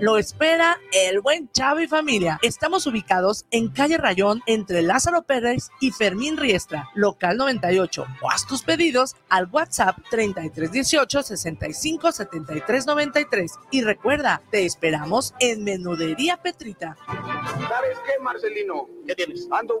lo espera el buen Chavo y familia. Estamos ubicados en calle Rayón entre Lázaro Pérez y Fermín Riestra, local 98. O haz tus pedidos al WhatsApp 3318 65 73 93. Y recuerda, te esperamos en Menudería Petrita. ¿Sabes qué, Marcelino? ¿Qué tienes? Ando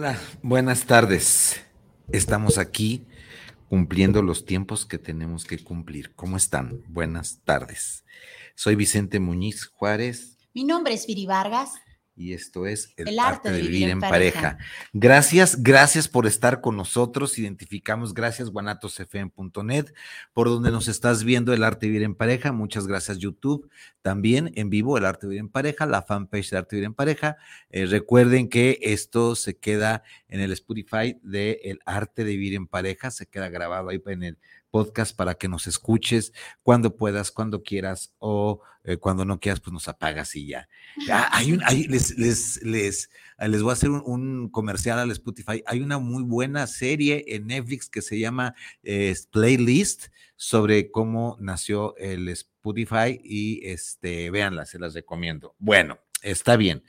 Hola, buenas tardes. Estamos aquí cumpliendo los tiempos que tenemos que cumplir. ¿Cómo están? Buenas tardes. Soy Vicente Muñiz Juárez. Mi nombre es Viri Vargas y esto es el, arte, de vivir, en, pareja. Gracias, gracias por estar con nosotros. Identificamos, gracias guanatosfm.net, por donde nos estás viendo el arte de vivir en pareja. Muchas gracias YouTube. También en vivo el arte de vivir en pareja, la fanpage de arte de vivir en pareja. Eh, recuerden que esto se queda en el Spotify de el arte de vivir en pareja, se queda grabado ahí en el podcast para que nos escuches cuando puedas, cuando quieras o eh, cuando no quieras, pues nos apagas y ya. Ah, hay un, les, les, les, les, voy a hacer un, comercial al Spotify. Hay una muy buena serie en Netflix que se llama eh, Playlist sobre cómo nació el Spotify y este, véanla, se las recomiendo. Bueno, Está bien.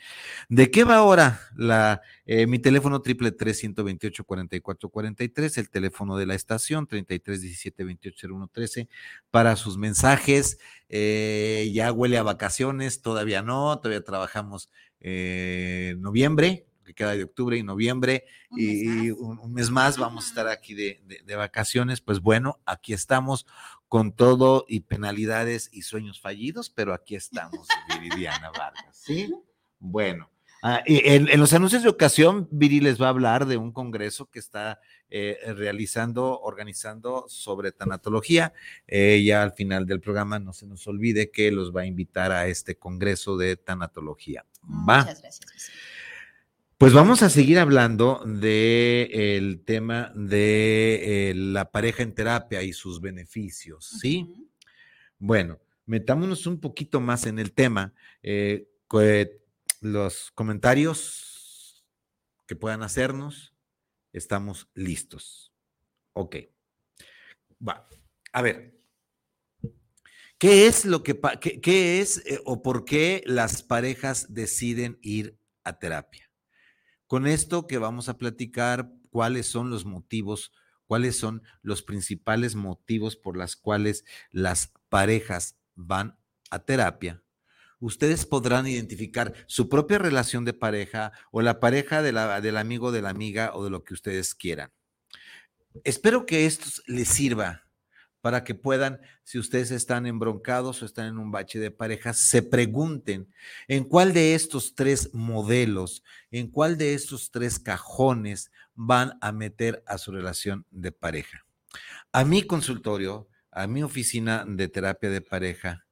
¿De qué va ahora la, eh, mi teléfono triple tres ciento veintiocho cuarenta y cuatro cuarenta y tres, el teléfono de la estación treinta y tres diecisiete veintiocho uno trece para sus mensajes? Eh, ya huele a vacaciones, todavía no, todavía trabajamos eh, noviembre, que queda de octubre y noviembre, y, un, mes más vamos a estar aquí de, de, vacaciones. Pues bueno, aquí estamos con todo y penalidades y sueños fallidos, pero aquí estamos, Viridiana Vargas. ¿Sí? Bueno. Ah, en, los anuncios de ocasión, Viri les va a hablar de un congreso que está eh, realizando, organizando sobre tanatología. Eh, ya al final del programa no se nos olvide que los va a invitar a este congreso de tanatología. ¿Va? Muchas gracias. Pues vamos a seguir hablando del tema de eh, la pareja en terapia y sus beneficios, ¿sí? Bueno, metámonos un poquito más en el tema. Eh, los comentarios que puedan hacernos, estamos listos. Ok. Va. A ver. ¿Qué es lo que, qué, es eh, o por qué las parejas deciden ir a terapia? Con esto que vamos a platicar, cuáles son los motivos, cuáles son los principales motivos por las cuales las parejas van a terapia, ustedes podrán identificar su propia relación de pareja o la pareja del amigo, de la amiga o de lo que ustedes quieran. Espero que esto les sirva para que puedan, si ustedes están embroncados o están en un bache de pareja, se pregunten en cuál de estos tres modelos, en cuál de estos tres cajones van a meter a su relación de pareja. A mi consultorio, a mi oficina de terapia de pareja,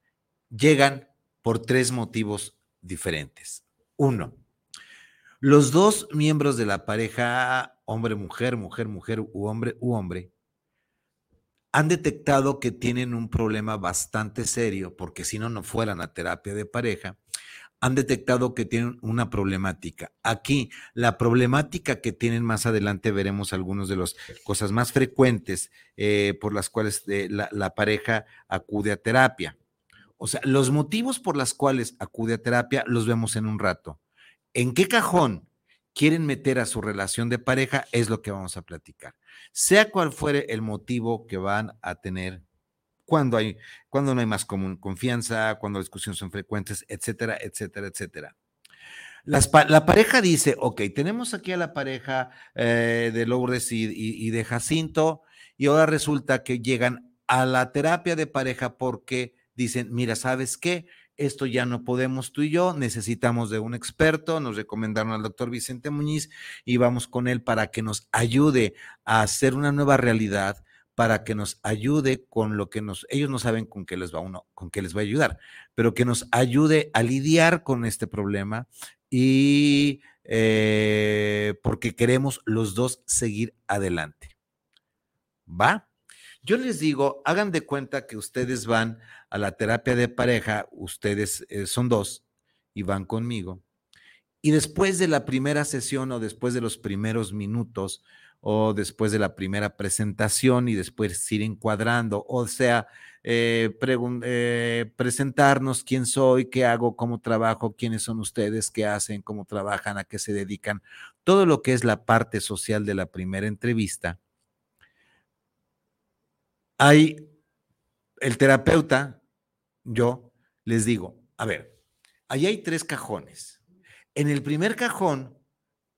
llegan por tres motivos diferentes. Uno, los dos miembros de la pareja, hombre-mujer, mujer-mujer u hombre u hombre, han detectado que tienen un problema bastante serio, porque si no, no fueran a terapia de pareja, han detectado que tienen una problemática. Aquí, la problemática que tienen más adelante, veremos algunas de las cosas más frecuentes eh, por las cuales eh, la, la pareja acude a terapia. O sea, los motivos por los cuales acude a terapia los vemos en un rato. ¿En qué cajón quieren meter a su relación de pareja? Es lo que vamos a platicar sea cual fuere el motivo que van a tener cuando, hay, cuando no hay más común, confianza, cuando las discusiones son frecuentes, etcétera, etcétera, etcétera. la pareja dice, ok, tenemos aquí a la pareja eh, de Lourdes y, de Jacinto, y ahora resulta que llegan a la terapia de pareja porque dicen, mira, ¿sabes qué? Esto ya no podemos tú y yo, necesitamos de un experto, nos recomendaron al doctor Vicente Muñiz y vamos con él para que nos ayude a hacer una nueva realidad, para que nos ayude con lo que nos, ellos no saben con qué les va uno, con qué les va a ayudar, pero que nos ayude a lidiar con este problema y eh, porque queremos los dos seguir adelante. ¿Va? Yo les digo, hagan de cuenta que ustedes van a la terapia de pareja, ustedes eh, son dos y van conmigo. Y después de la primera sesión o después de los primeros minutos, o después de la primera presentación y después ir encuadrando, o sea, eh, eh, presentarnos quién soy, qué hago, cómo trabajo, quiénes son ustedes, qué hacen, cómo trabajan, a qué se dedican, todo lo que es la parte social de la primera entrevista. Hay el terapeuta, yo les digo, a ver, ahí hay tres cajones. En el primer cajón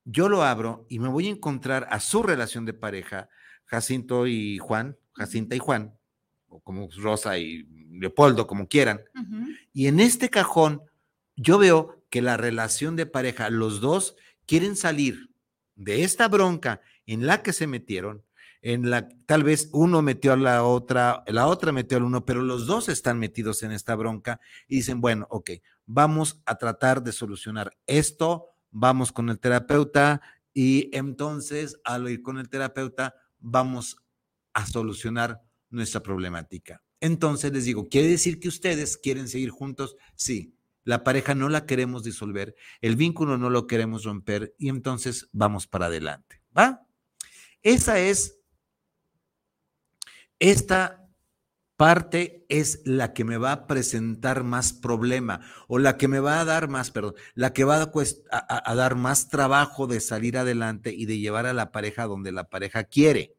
yo lo abro y me voy a encontrar a su relación de pareja, Jacinto y Juan, Jacinta y Juan, o como Rosa y Leopoldo, como quieran. Y en este cajón, yo veo que la relación de pareja, los dos quieren salir de esta bronca en la que se metieron, en la tal vez uno metió a la otra, la otra metió al uno, pero los dos están metidos en esta bronca y dicen, bueno, ok, vamos a tratar de solucionar esto vamos con el terapeuta y entonces al ir con el terapeuta vamos a solucionar nuestra problemática. Entonces les digo, ¿quiere decir que ustedes quieren seguir juntos? Sí, la pareja no la queremos disolver, el vínculo no lo queremos romper y entonces vamos para adelante. ¿Va? Esa es esta parte es la que me va a presentar más problema o la que me va a dar más, perdón, la que va a, dar más trabajo de salir adelante y de llevar a la pareja donde la pareja quiere,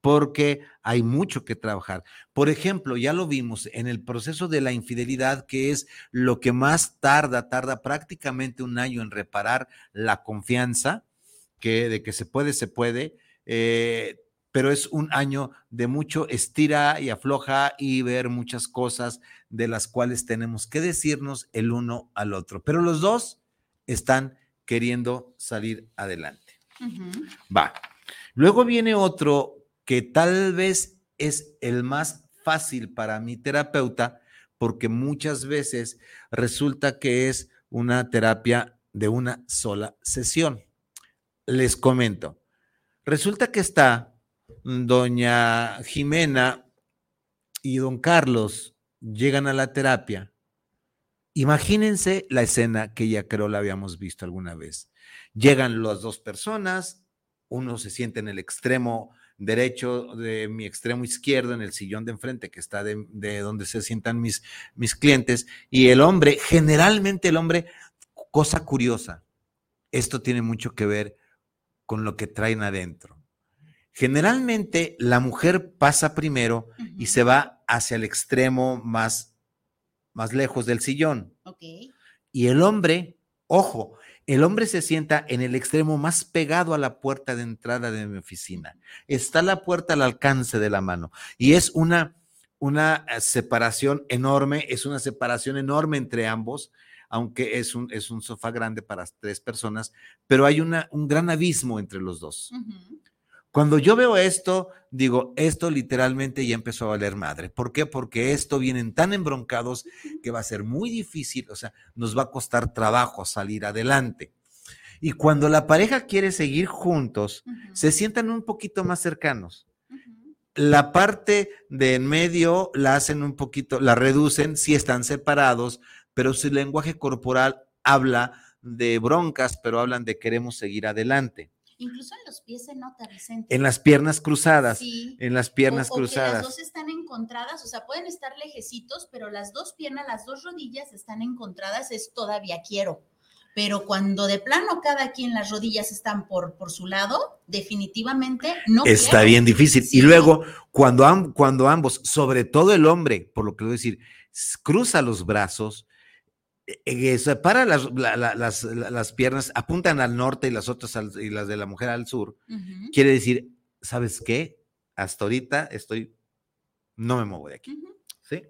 porque hay mucho que trabajar. Por ejemplo, ya lo vimos en el proceso de la infidelidad, que es lo que más tarda, tarda prácticamente un año en reparar la confianza, que de que se puede, se puede. Eh, pero es un año de mucho estira y afloja y ver muchas cosas de las cuales tenemos que decirnos el uno al otro. Pero los dos están queriendo salir adelante. Va. Luego viene otro que tal vez es el más fácil para mi terapeuta, porque muchas veces resulta que es una terapia de una sola sesión. Les comento. Resulta que está doña Jimena y don Carlos llegan a la terapia, imagínense la escena que ya creo la habíamos visto alguna vez. Llegan las dos personas, uno se siente en el extremo derecho de mi extremo izquierdo, en el sillón de enfrente que está de, donde se sientan mis, mis clientes, y el hombre, generalmente el hombre, cosa curiosa, esto tiene mucho que ver con lo que traen adentro. Generalmente la mujer pasa primero y se va hacia el extremo más, más lejos del sillón. Y el hombre, ojo, el hombre se sienta en el extremo más pegado a la puerta de entrada de mi oficina. Está la puerta al alcance de la mano y es una, una eh, separación enorme, es una separación enorme entre ambos, aunque es un, es un sofá grande para tres personas, pero hay una, un gran abismo entre los dos. Cuando yo veo esto, digo, esto literalmente ya empezó a valer madre. ¿Por qué? Porque esto vienen tan embroncados que va a ser muy difícil, o sea, nos va a costar trabajo salir adelante. Y cuando la pareja quiere seguir juntos, se sientan un poquito más cercanos. La parte de en medio la hacen un poquito, la reducen si están separados, pero su lenguaje corporal habla de broncas, pero hablan de queremos seguir adelante. Incluso en los pies se nota, Vicente. En las piernas cruzadas. Sí. En las piernas cruzadas. las dos están encontradas, o sea, pueden estar lejecitos, pero las dos piernas, las dos rodillas están encontradas, es todavía quiero. Pero cuando de plano cada quien las rodillas están por, por su lado, definitivamente no. Está bien difícil. Y luego, cuando, cuando ambos, sobre todo el hombre, por lo que voy a decir, cruza los brazos, eh, separa las, las, piernas, apuntan al norte y las otras y las de la mujer al sur, quiere decir, ¿sabes qué? Hasta ahorita estoy, no me muevo de aquí. ¿Sí?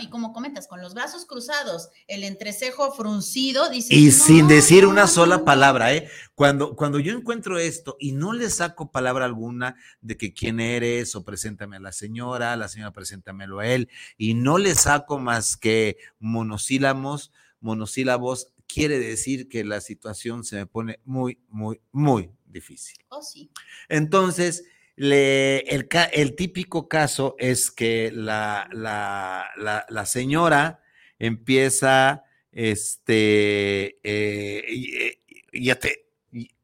y como comentas, con los brazos cruzados, el entrecejo fruncido, dice. Y sin decir una sola palabra, ¿eh? Cuando, cuando yo encuentro esto y no le saco palabra alguna de que quién eres o preséntame a la señora, la señora preséntamelo a él, y no le saco más que monosílabos, monosílabos, quiere decir que la situación se me pone muy, muy, muy difícil. Oh, sí. Entonces, el, típico caso es que la, la, señora empieza, este, eh, eh, ya te,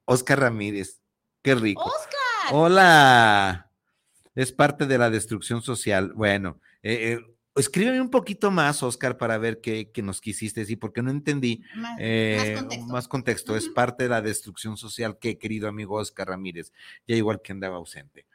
Oscar Ramírez, qué rico. Oscar. Hola. Es parte de la destrucción social. Bueno, eh, escríbeme un poquito más, Oscar, para ver qué, nos quisiste decir, porque no entendí más, contexto. Es parte de la destrucción social que, querido amigo Oscar Ramírez, ya igual que andaba ausente.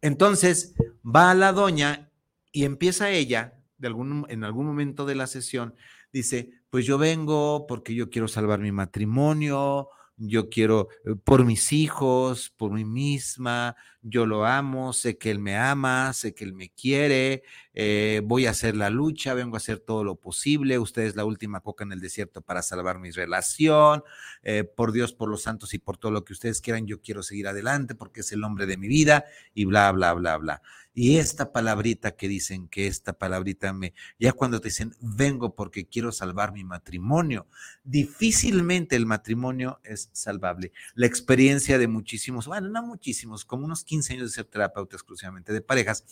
Entonces, va a la doña y empieza ella, de algún, en algún momento de la sesión, dice, pues yo vengo porque yo quiero salvar mi matrimonio, yo quiero eh, por mis hijos, por mí misma, yo lo amo, sé que él me ama, sé que él me quiere, eh, voy a hacer la lucha, vengo a hacer todo lo posible, usted es la última coca en el desierto para salvar mi relación, eh, por Dios, por los santos y por todo lo que ustedes quieran, yo quiero seguir adelante porque es el hombre de mi vida y bla, bla, bla, bla. Y esta palabrita que dicen que esta palabrita me, ya cuando te dicen, vengo porque quiero salvar mi matrimonio, difícilmente el matrimonio es salvable. La experiencia de muchísimos, bueno, no muchísimos, como unos 15 años de ser terapeuta exclusivamente de parejas,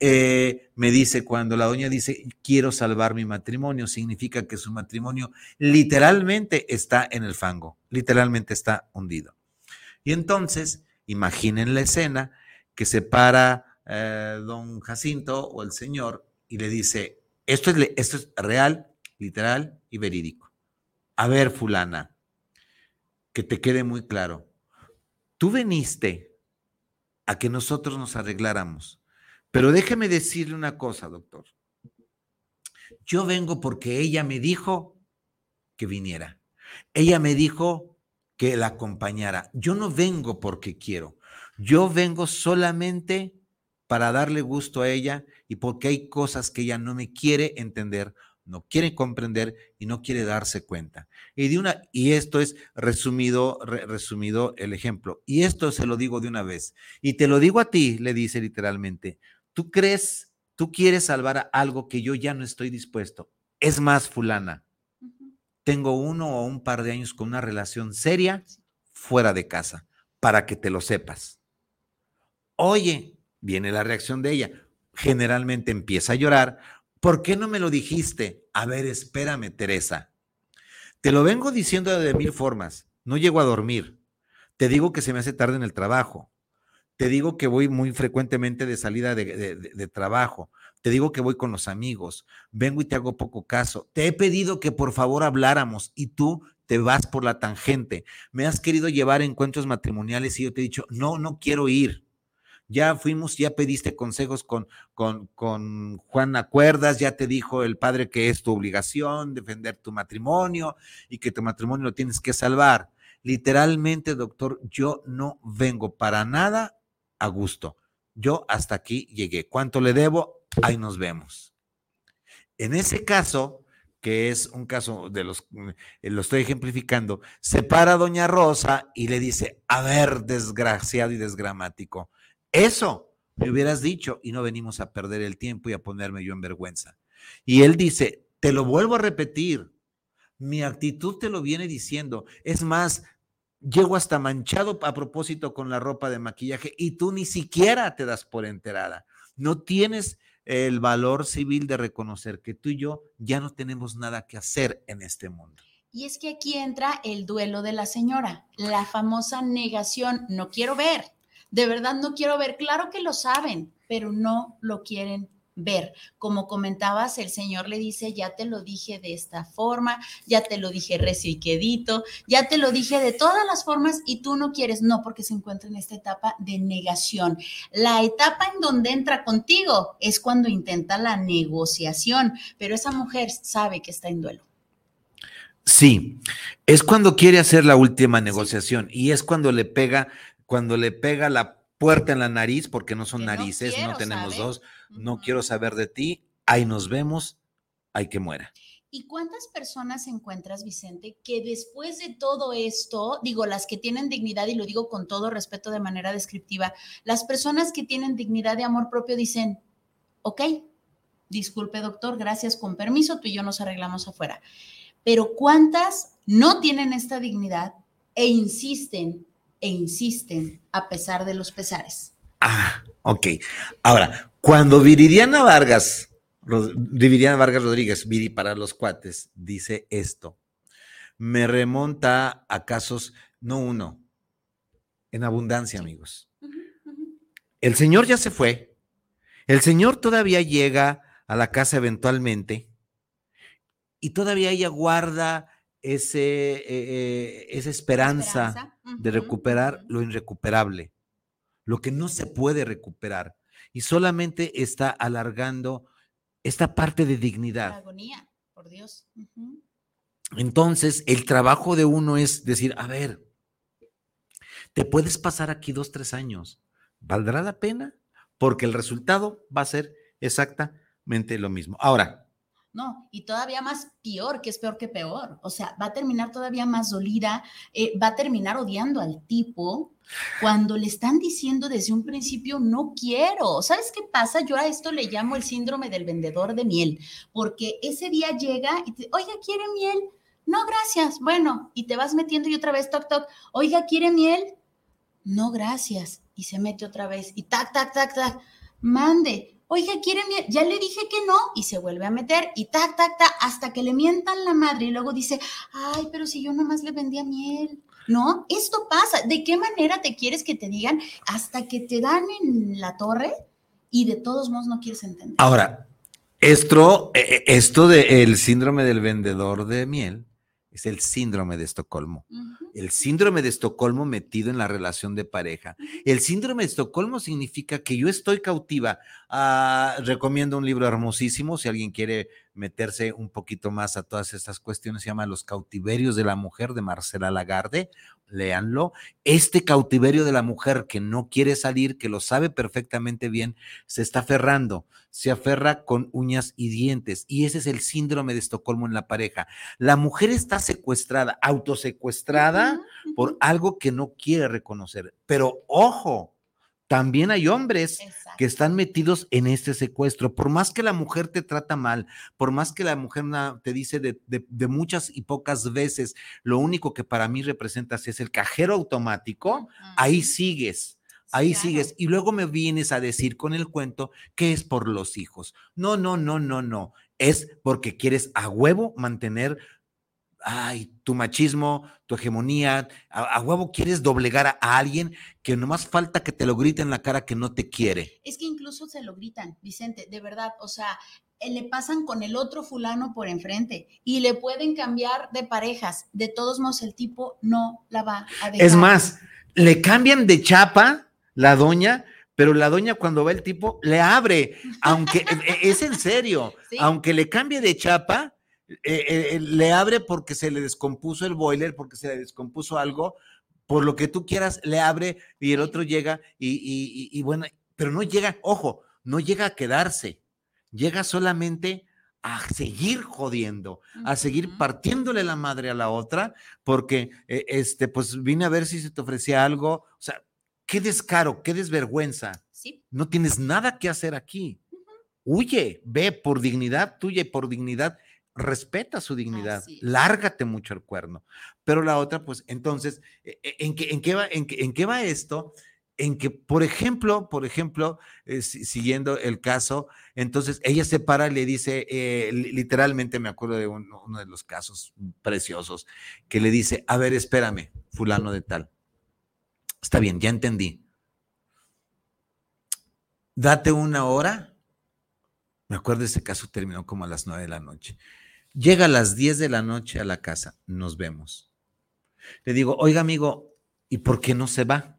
eh, me dice cuando la doña dice, quiero salvar mi matrimonio, significa que su matrimonio literalmente está en el fango, literalmente está hundido. Y entonces, imaginen la escena que se para eh, don Jacinto o el señor y le dice, esto es, esto es real, literal y verídico. A ver, fulana, que te quede muy claro. Tú veniste a que nosotros nos arregláramos, pero déjeme decirle una cosa, doctor. Yo vengo porque ella me dijo que viniera. Ella me dijo que la acompañara. Yo no vengo porque quiero. Yo vengo solamente para darle gusto a ella y porque hay cosas que ella no me quiere entender, no quiere comprender y no quiere darse cuenta. Y de una y esto es resumido resumido el ejemplo. Y esto se lo digo de una vez. Y te lo digo a ti, le dice literalmente. ¿Tú crees, tú quieres salvar a algo que yo ya no estoy dispuesto? Es más, fulana. Tengo uno o un par de años con una relación seria fuera de casa, para que te lo sepas. Oye, viene la reacción de ella. Generalmente empieza a llorar. ¿Por qué no me lo dijiste? A ver, espérame, Teresa. Te lo vengo diciendo de mil formas. No llego a dormir. Te digo que se me hace tarde en el trabajo. Te digo que voy muy frecuentemente de salida de, trabajo. Te digo que voy con los amigos. Vengo y te hago poco caso. Te he pedido que por favor habláramos y tú te vas por la tangente. Me has querido llevar a encuentros matrimoniales y yo te he dicho, no, no quiero ir ya fuimos, ya pediste consejos con, con, con Juan Acuerdas, ya te dijo el padre que es tu obligación defender tu matrimonio y que tu matrimonio lo tienes que salvar. Literalmente, doctor, yo no vengo para nada a gusto. Yo hasta aquí llegué. ¿Cuánto le debo? Ahí nos vemos. En ese caso, que es un caso de los, eh, lo estoy ejemplificando, se para doña Rosa y le dice, a ver, desgraciado y desgramático, eso me hubieras dicho y no venimos a perder el tiempo y a ponerme yo en vergüenza. Y él dice, te lo vuelvo a repetir, mi actitud te lo viene diciendo. Es más, llego hasta manchado a propósito con la ropa de maquillaje y tú ni siquiera te das por enterada. No tienes el valor civil de reconocer que tú y yo ya no tenemos nada que hacer en este mundo. Y es que aquí entra el duelo de la señora, la famosa negación, no quiero ver, de verdad no quiero ver. Claro que lo saben, pero no lo quieren ver. Como comentabas, el Señor le dice, ya te lo dije de esta forma, ya te lo dije recio y quedito, ya te lo dije de todas las formas y tú no quieres, no, porque se encuentra en esta etapa de negación. La etapa en donde entra contigo es cuando intenta la negociación, pero esa mujer sabe que está en duelo. Sí, es cuando quiere hacer la última negociación y es cuando le pega cuando le pega la puerta en la nariz, porque no son narices, no, tenemos dos, no quiero saber de ti, ahí nos vemos, hay que muera. ¿Y cuántas personas encuentras, Vicente, que después de todo esto, digo, las que tienen dignidad, y lo digo con todo respeto de manera descriptiva, las personas que tienen dignidad de amor propio dicen, ok, disculpe doctor, gracias, con permiso, tú y yo nos arreglamos afuera. Pero ¿cuántas no tienen esta dignidad e insisten e insisten a pesar de los pesares? Ah, ok. Ahora, cuando Viridiana Vargas Viridiana Vargas Rodríguez, Viri para los cuates, dice esto. Me remonta a casos, no uno, en abundancia, amigos. El Señor ya se fue. El Señor todavía llega a la casa eventualmente y todavía ella guarda ese, eh, eh, esa esperanza, de recuperar lo irrecuperable, lo que no se puede recuperar. Y solamente está alargando esta parte de dignidad. agonía, por Dios. Entonces, el trabajo de uno es decir, a ver, te puedes pasar aquí dos, tres años. ¿Valdrá la pena? Porque el resultado va a ser exactamente lo mismo. Ahora, no, y todavía más peor, que es peor que peor. O sea, va a terminar todavía más dolida, eh, va a terminar odiando al tipo cuando le están diciendo desde un principio, no quiero. ¿Sabes qué pasa? Yo a esto le llamo el síndrome del vendedor de miel, porque ese día llega y te, oiga, ¿quiere miel? No, gracias. Bueno, y te vas metiendo y otra vez, toc, toc, oiga, ¿quiere miel? No, gracias. Y se mete otra vez y tac, tac, tac, tac. Mande oiga, ¿quiere? Ya le dije que no, y se vuelve a meter, y tac, tac, tac, hasta que le mientan la madre, y luego dice, ay, pero si yo nomás le vendía miel. No, esto pasa. ¿De qué manera te quieres que te digan hasta que te dan en la torre y de todos modos no quieres entender? Ahora, esto, eh, eh, esto del síndrome del vendedor de miel es el síndrome de Estocolmo. El síndrome de Estocolmo metido en la relación de pareja. El síndrome de Estocolmo significa que yo estoy cautiva. Ah, recomiendo un libro hermosísimo, si alguien quiere meterse un poquito más a todas estas cuestiones, se llama Los cautiverios de la mujer de Marcela Lagarde, léanlo. Este cautiverio de la mujer que no quiere salir, que lo sabe perfectamente bien, se está aferrando, se aferra con uñas y dientes. Y ese es el síndrome de Estocolmo en la pareja. La mujer está secuestrada, autosecuestrada por algo que no quiere reconocer. Pero ojo, también hay hombres que están metidos en este secuestro. Por más que la mujer te trata mal, por más que la mujer te dice de, muchas y pocas veces, lo único que para mí representas es el cajero automático, ahí sigues. Ahí sigues. Y luego me vienes a decir con el cuento que es por los hijos. No, no, no, no, no. Es porque quieres a huevo mantener ay, tu machismo, tu hegemonía, a, huevo quieres doblegar a, alguien que nomás falta que te lo grite en la cara que no te quiere. Es que incluso se lo gritan, Vicente, de verdad, o sea, eh, le pasan con el otro fulano por enfrente y le pueden cambiar de parejas. De todos modos, el tipo no la va a dejar. Es más, le cambian de chapa la doña, pero la doña cuando va el tipo le abre, aunque e, e, es en serio, aunque le cambie de chapa, eh, eh, le abre porque se le descompuso el boiler, porque se le descompuso algo, por lo que tú quieras, le abre y el otro llega y, bueno, pero no llega, ojo, no llega a quedarse, llega solamente a seguir jodiendo, a seguir partiéndole la madre a la otra, porque eh, este, pues vine a ver si se te ofrecía algo, o sea, qué descaro, qué desvergüenza. No tienes nada que hacer aquí. Huye, ve por dignidad tuya y por dignidad respeta su dignidad, lárgate mucho el cuerno. Pero la otra, pues entonces, e, e, ¿en qué, en qué, va, en en qué va esto? En que, por ejemplo, por ejemplo, eh, siguiendo el caso, entonces ella se para y le dice, eh, literalmente me acuerdo de uno, de los casos preciosos, que le dice, a ver, espérame, fulano de tal. Está bien, ya entendí. Date una hora. Me acuerdo ese caso terminó como a las nueve de la noche. Llega a las 10 de la noche a la casa, nos vemos. Le digo, oiga amigo, ¿y por qué no se va?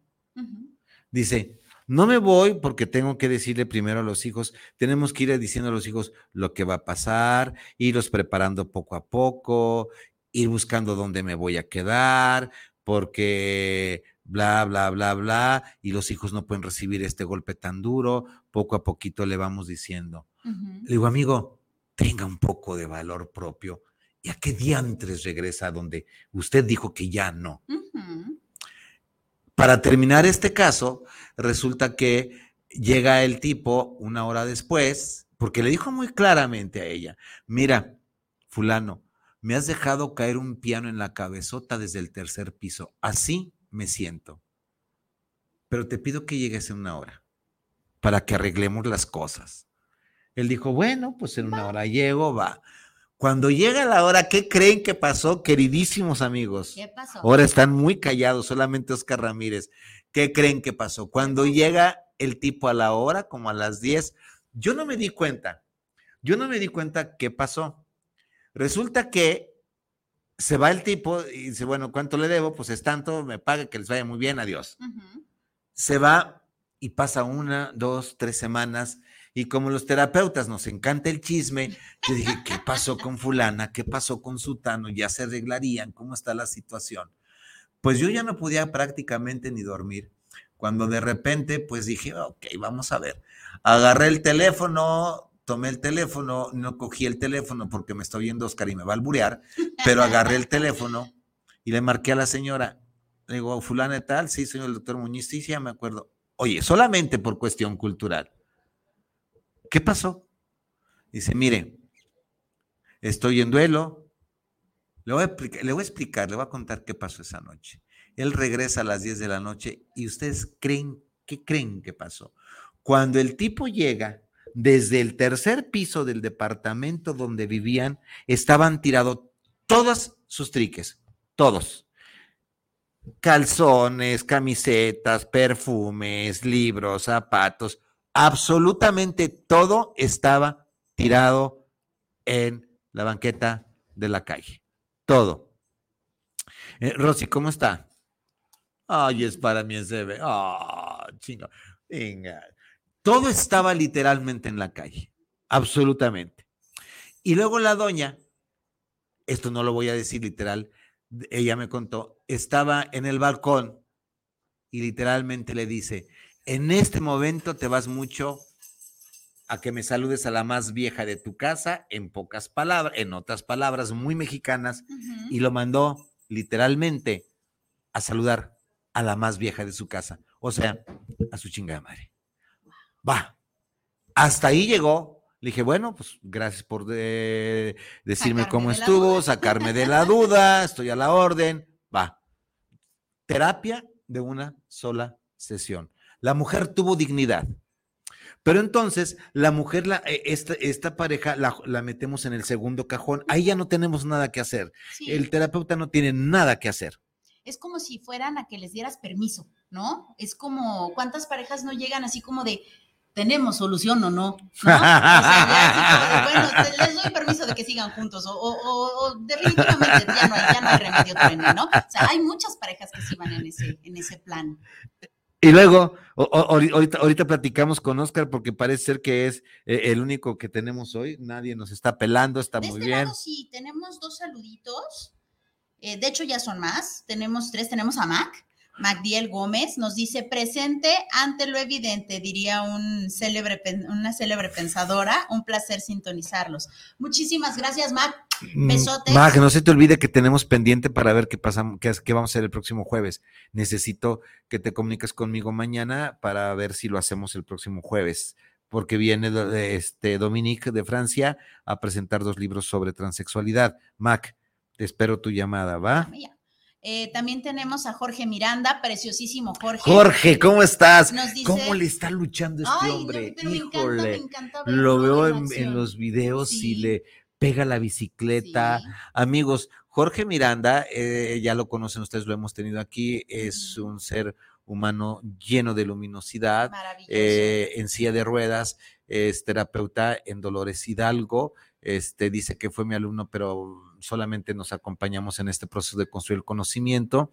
Dice, no me voy porque tengo que decirle primero a los hijos, tenemos que ir diciendo a los hijos lo que va a pasar, irlos preparando poco a poco, ir buscando dónde me voy a quedar, porque bla, bla, bla, bla, y los hijos no pueden recibir este golpe tan duro, poco a poquito le vamos diciendo. Le digo, amigo, tenga un poco de valor propio. ¿Y a qué diantres regresa donde usted dijo que ya no? Para terminar este caso, resulta que llega el tipo una hora después, porque le dijo muy claramente a ella, mira, fulano, me has dejado caer un piano en la cabezota desde el tercer piso. Así me siento. Pero te pido que llegues en una hora para que arreglemos las cosas. Él dijo, bueno, pues en una hora llego, va. Cuando llega la hora, ¿qué creen que pasó, queridísimos amigos? ¿Qué pasó? Ahora están muy callados, solamente Oscar Ramírez. ¿Qué creen que pasó? Cuando llega el tipo a la hora, como a las 10, yo no me di cuenta. Yo no me di cuenta qué pasó. Resulta que se va el tipo y dice, bueno, ¿cuánto le debo? Pues es tanto, me paga, que les vaya muy bien, adiós. Se va y pasa una, dos, tres semanas. Y como los terapeutas nos encanta el chisme, yo dije, ¿qué pasó con fulana? ¿Qué pasó con sutano? Ya se arreglarían, ¿cómo está la situación? Pues yo ya no podía prácticamente ni dormir. Cuando de repente, pues dije, ok, vamos a ver. Agarré el teléfono, tomé el teléfono, no cogí el teléfono porque me está oyendo Oscar y me va a alburear, pero agarré el teléfono y le marqué a la señora. Le digo, fulana tal, sí, el doctor Muñiz, sí, sí, ya me acuerdo. Oye, solamente por cuestión cultural. ¿Qué pasó? Dice, mire, estoy en duelo. Le voy, a explicar, le voy a contar qué pasó esa noche. Él regresa a las 10 de la noche y ustedes creen, ¿qué creen que pasó? Cuando el tipo llega, desde el tercer piso del departamento donde vivían, estaban tirados todos sus triques, todos. Calzones, camisetas, perfumes, libros, zapatos, absolutamente todo estaba tirado en la banqueta de la calle. Todo. Eh, Rosy, ¿cómo está? Ay, es para mí ese bebé. Ah, chingo. Todo estaba literalmente en la calle, absolutamente. Y luego la doña, esto no lo voy a decir literal, ella me contó, estaba en el balcón y literalmente le dice, en este momento te vas mucho a que me saludes a la más vieja de tu casa, en pocas palabras, en otras palabras muy mexicanas, y lo mandó literalmente a saludar a la más vieja de su casa, o sea, a su chingada madre. Va. Hasta ahí llegó. Le dije, bueno, pues gracias por decirme cómo estuvo, sacarme de la duda, estoy a la orden. Va. Terapia de una sola sesión. La mujer tuvo dignidad. Pero entonces, la mujer, la, e, esta, esta pareja, la, la, metemos en el segundo cajón. Ahí ya no tenemos nada que hacer. Sí. El terapeuta no tiene nada que hacer. Es como si fueran a que les dieras permiso, ¿no? Es como, ¿cuántas parejas no llegan así como de, tenemos solución o no. ¿no? O sea, bueno, les doy permiso de que sigan juntos o, o, o definitivamente ya no, hay, ya no hay remedio ¿no? O sea, hay muchas parejas que sí van en ese, en ese plan. Y luego, ahorita, ahorita platicamos con Oscar porque parece ser que es eh, el único que tenemos hoy. Nadie nos está pelando, está de muy este bien. Lado, sí, tenemos dos saluditos. Eh, de hecho, ya son más. Tenemos tres. Tenemos a Mac. Magdiel Gómez nos dice presente ante lo evidente, diría un célebre, una célebre pensadora. Un placer sintonizarlos. Muchísimas gracias, Mac. Besotes. Mac, no se te olvide que tenemos pendiente para ver qué pasa, qué, qué, vamos a hacer el próximo jueves. Necesito que te comuniques conmigo mañana para ver si lo hacemos el próximo jueves porque viene este Dominique de Francia a presentar dos libros sobre transexualidad. Mac, te espero tu llamada, ¿va? Eh, también tenemos a Jorge Miranda, preciosísimo Jorge. Jorge, ¿cómo estás? Dice, ¿Cómo le está luchando este Ay, hombre? Híjole, me encanta, me encanta lo veo en, en, los videos sí. y le pega la bicicleta. Sí. Amigos, Jorge Miranda, eh, ya lo conocen ustedes, lo hemos tenido aquí, es un ser humano lleno de luminosidad, eh, en silla de ruedas, es terapeuta en Dolores Hidalgo, este, dice que fue mi alumno, pero solamente nos acompañamos en este proceso de construir el conocimiento.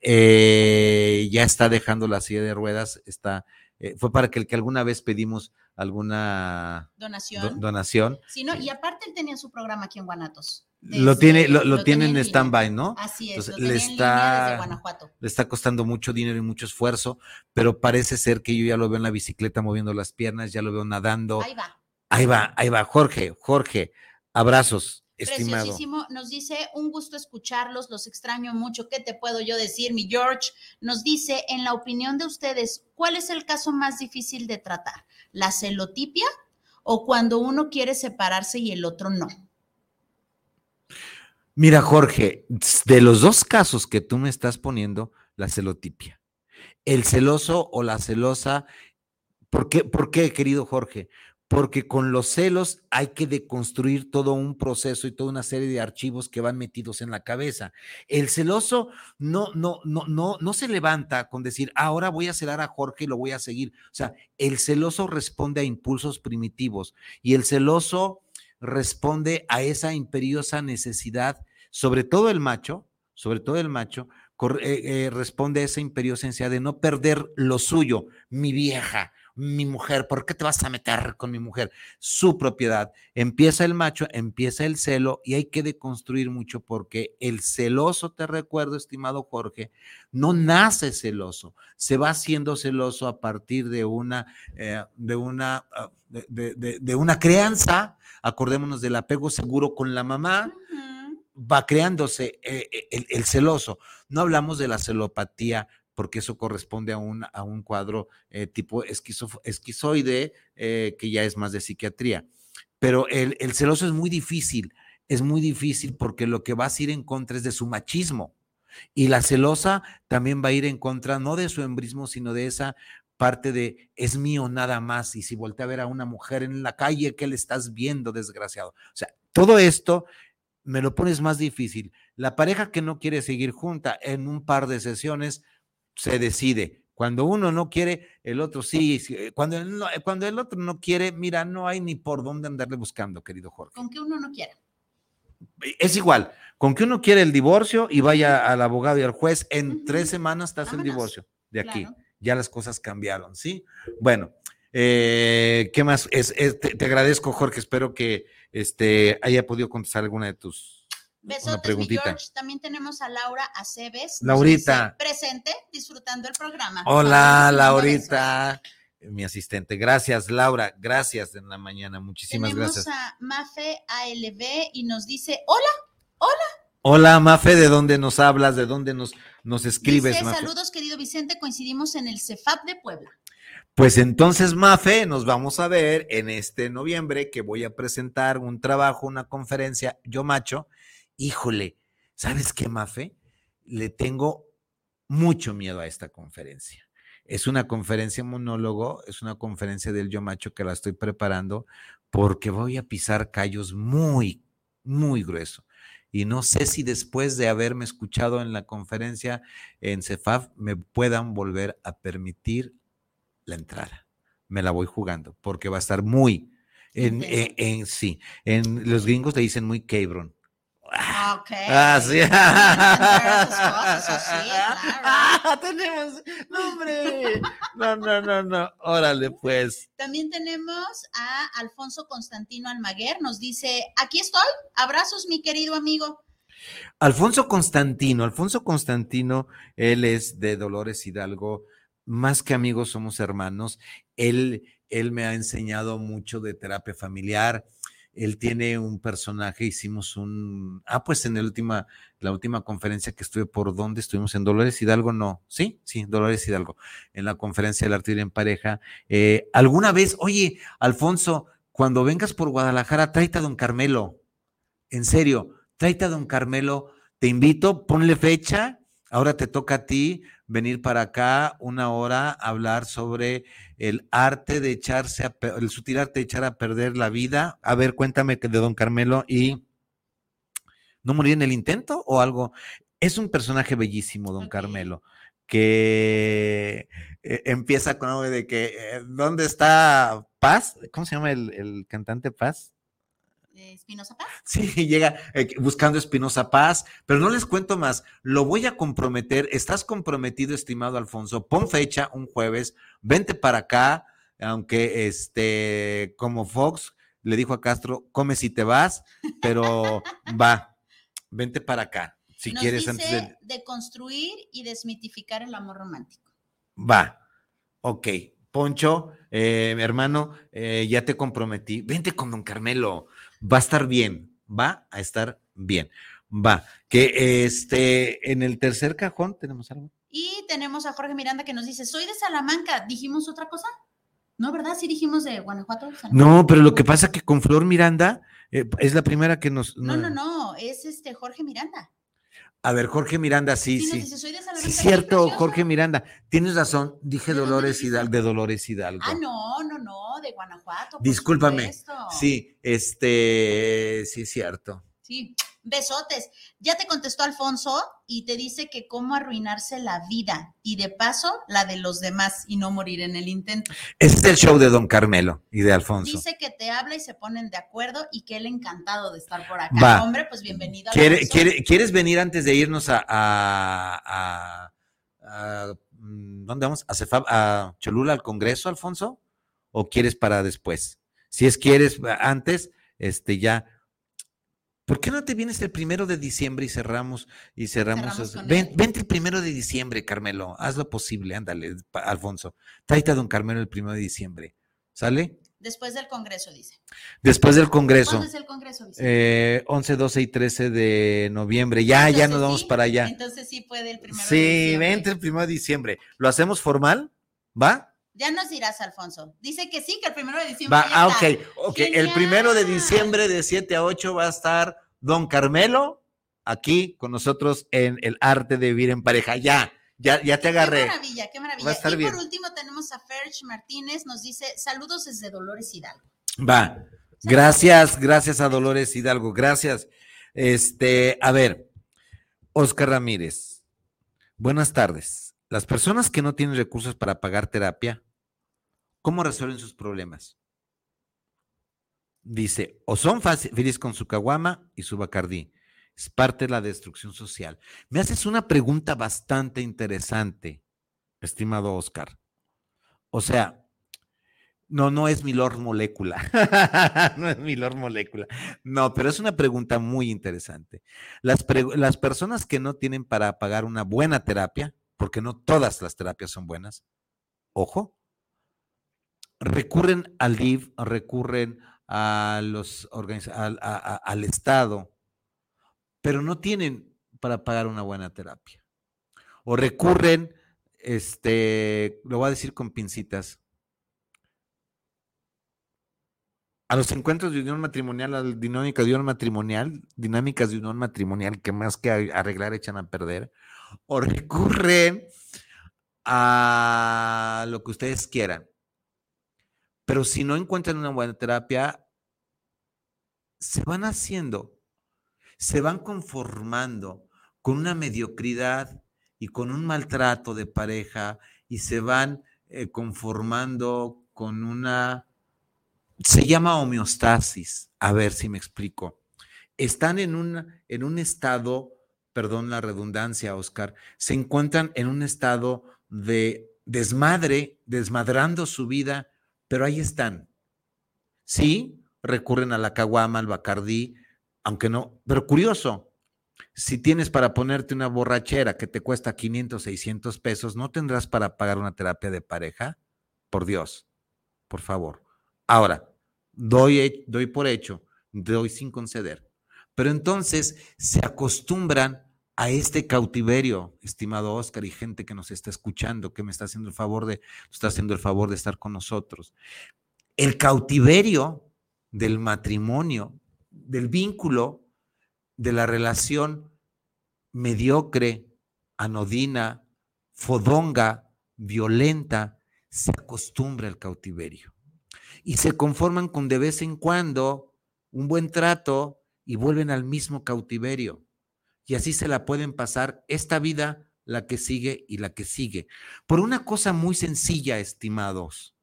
Eh, ya está dejando la silla de ruedas, está eh, fue para que el que alguna vez pedimos alguna donación. donación. Sí, no, y aparte él tenía su programa aquí en Guanatos. lo tiene, lo, tiene en stand-by, ¿no? Así es, lo le está, desde. Le está costando mucho dinero y mucho esfuerzo, pero parece ser que yo ya lo veo en la bicicleta moviendo las piernas, ya lo veo nadando. Ahí va. Ahí va, ahí va. Jorge, Jorge, abrazos. Estimado. Preciosísimo. Nos dice, un gusto escucharlos, los extraño mucho. ¿Qué te puedo yo decir? Mi George nos dice, en la opinión de ustedes, ¿cuál es el caso más difícil de tratar? ¿La celotipia o cuando uno quiere separarse y el otro no? Mira, Jorge, de los dos casos que tú me estás poniendo, la celotipia. El celoso o la celosa, ¿por qué, ¿por qué querido Jorge? Porque con los celos hay que deconstruir todo un proceso y toda una serie de archivos que van metidos en la cabeza. El celoso no, no, no, no, no se levanta con decir, ahora voy a celar a Jorge y lo voy a seguir. O sea, el celoso responde a impulsos primitivos y el celoso responde a esa imperiosa necesidad, sobre todo el macho, sobre todo el macho, eh, eh, responde a esa imperiosa necesidad de no perder lo suyo, mi vieja, mi mujer, ¿por qué te vas a meter con mi mujer? Su propiedad. Empieza el macho, empieza el celo y hay que deconstruir mucho porque el celoso, te recuerdo, estimado Jorge, no nace celoso, se va haciendo celoso a partir de una, eh, de una, ah, de, una crianza. Acordémonos del apego seguro con la mamá va creándose eh, eh, el, celoso. No hablamos de la celopatía porque eso corresponde a un, a un cuadro eh, tipo esquizoide, eh, que ya es más de psiquiatría. Pero el, celoso es muy difícil, es muy difícil porque lo que va a ir en contra es de su machismo. Y la celosa también va a ir en contra, no de su embrismo, sino de esa parte de es mío nada más. Y si voltea a ver a una mujer en la calle, ¿qué le estás viendo, desgraciado? O sea, todo esto me lo pones más difícil. La pareja que no quiere seguir junta en un par de sesiones se decide. Cuando uno no quiere, el otro sí. Eh, cuando, cuando el otro no quiere, mira, no hay ni por dónde andarle buscando, querido Jorge. Con que uno no quiera. Es igual, con que uno quiere el divorcio y vaya al abogado y al juez, en tres semanas estás en divorcio de aquí. Ya las cosas cambiaron, ¿sí? Bueno, eh, ¿qué más? Es, te, agradezco, Jorge. Espero que este, haya podido contestar alguna de tus Besotes, mi George. También tenemos a Laura Aceves. Laurita. Presente, disfrutando el programa. Hola, Laurita. Mi asistente. Gracias, Laura. Gracias en la mañana. Muchísimas gracias. Tenemos a Mafe ALB y nos dice: Hola, hola. Hola, Mafe, ¿de dónde nos hablas? ¿De dónde nos, nos escribes? Dice, Saludos, querido Vicente. Coincidimos en el CEFAP de Puebla. Pues entonces, Mafe, nos vamos a ver en este noviembre que voy a presentar un trabajo, una conferencia, yo macho, híjole, ¿sabes qué, Mafe? Le tengo mucho miedo a esta conferencia. Es una conferencia monólogo, es una conferencia del yo macho que la estoy preparando porque voy a pisar callos muy, muy grueso. Y no sé si después de haberme escuchado en la conferencia en CEFAF me puedan volver a permitir la entrada. Me la voy jugando porque va a estar muy, en, en, sí, en los gringos le dicen muy cabron. Ah, ok. Ah, sí. Ah, tenemos. nombre. No, no, no, no. Órale, pues. También tenemos a Alfonso Constantino Almaguer. Nos dice: Aquí estoy. Abrazos, mi querido amigo. Alfonso Constantino. Alfonso Constantino, él es de Dolores Hidalgo. Más que amigos, somos hermanos. Él, él me ha enseñado mucho de terapia familiar él tiene un personaje, hicimos un, ah, pues en la última, la última conferencia que estuve, ¿por dónde estuvimos? En Dolores Hidalgo, no, sí, sí, Dolores Hidalgo, en la conferencia del arte en pareja. Eh, alguna vez, oye, Alfonso, cuando vengas por Guadalajara, tráete a don Carmelo, en serio, tráete a don Carmelo, te invito, ponle fecha, ahora te toca a ti venir para acá una hora a hablar sobre el arte de echarse, a, el sutil arte de echar a perder la vida. A ver, cuéntame de Don Carmelo y no morir en el intento o algo. Es un personaje bellísimo, Don Carmelo, que eh, empieza con algo de que, eh, ¿dónde está Paz? ¿Cómo se llama el, cantante Paz? Espinosa Paz. Sí, llega eh, buscando Espinosa Paz, pero no les cuento más. Lo voy a comprometer. Estás comprometido, estimado Alfonso. Pon fecha un jueves. Vente para acá, aunque este, como Fox le dijo a Castro, come si te vas, pero va, vente para acá. Si quieres antes de... de construir y desmitificar el amor romántico. Va, ok. Poncho, eh, mi hermano, eh, ya te comprometí. Vente con don Carmelo va a estar bien, va a estar bien. Va, que este, en el tercer cajón tenemos algo. Y tenemos a Jorge Miranda que nos dice, soy de Salamanca, ¿dijimos otra cosa? No, ¿verdad? Sí dijimos de Guanajuato. No, pero lo que pasa que con Flor Miranda eh, es la primera que nos... No, no, no, es este Jorge Miranda. A ver, Jorge Miranda, sí, sí. sí, sí cierto, Jorge Miranda. Tienes razón, dije Dolores Hidalgo, de Dolores Hidalgo. Ah, no, no, no, Guanajuato. Discúlpame. Sí, este, sí es cierto. Sí, besotes. Ya te contestó Alfonso y te dice que cómo arruinarse la vida y de paso la de los demás y no morir en el intento. Ese es el show de Don Carmelo y de Alfonso. Dice que te habla y se ponen de acuerdo y que él encantado de estar por acá. Hombre, pues bienvenido. ¿Quiere, ¿Quieres venir antes de irnos a, a, mm, ¿dónde vamos? ¿A, ¿A Cholula al Congreso, Alfonso? ¿O quieres para después? Si es quieres antes, este ya ¿Por qué no te vienes el primero de diciembre y cerramos y cerramos? vente el primero de diciembre, Carmelo. Haz lo posible, ándale, Alfonso. Tráete a don Carmelo el primero de diciembre. ¿Sale? Después del Congreso, dice. Después del Congreso. ¿Cuándo es el Congreso? Dice? Eh, 11, 12 y 13 de noviembre. Ya, ya nos vamos para allá. Entonces sí puede el primero sí, de diciembre. Sí, vente el primero de diciembre. ¿Lo hacemos formal? ¿Va? Ya nos dirás, Alfonso. Dice que sí, que el primero de diciembre. Va, ah, ok, ok. El primero de diciembre de 7 a 8 va a estar Don Carmelo aquí con nosotros en el arte de vivir en pareja. Ya, ya, ya te agarré. Qué maravilla, qué maravilla. y por último tenemos a Ferch Martínez, nos dice saludos desde Dolores Hidalgo. Va. Gracias, gracias a Dolores Hidalgo, gracias. Este, a ver, Oscar Ramírez, buenas tardes. Las personas que no tienen recursos para pagar terapia, ¿Cómo resuelven sus problemas? Dice, o son felices con su caguama y su bacardí. Es parte de la destrucción social. Me haces una pregunta bastante interesante, estimado Oscar. O sea, no, no es mi Lord Molécula. no es mi Lord Molécula. No, pero es una pregunta muy interesante. Las, las personas que no tienen para pagar una buena terapia, porque no todas las terapias son buenas, ojo, recurren al DIV, recurren a los al Estado, pero no tienen para pagar una buena terapia. O recurren, este, lo voy a decir con pincitas, a los encuentros de unión matrimonial, a la dinámica de unión matrimonial, dinámicas de unión matrimonial que más que arreglar echan a perder, o recurren a lo que ustedes quieran. Pero si no encuentran una buena terapia, se van haciendo, se van conformando con una mediocridad y con un maltrato de pareja y se van eh, conformando con una, se llama homeostasis, a ver si me explico. Están en un, en un estado, perdón la redundancia, Oscar, se encuentran en un estado de desmadre, desmadrando su vida pero ahí están. Sí, recurren a la caguama, al bacardí, aunque no, pero curioso, si tienes para ponerte una borrachera que te cuesta 500, 600 pesos, ¿no tendrás para pagar una terapia de pareja? Por Dios, por favor. Ahora, doy, doy por hecho, doy sin conceder. Pero entonces se acostumbran a este cautiverio, estimado Oscar, y gente que nos está escuchando, que me está haciendo el favor de, está haciendo el favor de estar con nosotros. El cautiverio del matrimonio, del vínculo, de la relación mediocre, anodina, fodonga, violenta, se acostumbra al cautiverio. Y se conforman con de vez en cuando un buen trato y vuelven al mismo cautiverio y así se la pueden pasar esta vida, la que sigue y la que sigue. Por una cosa muy sencilla, estimados.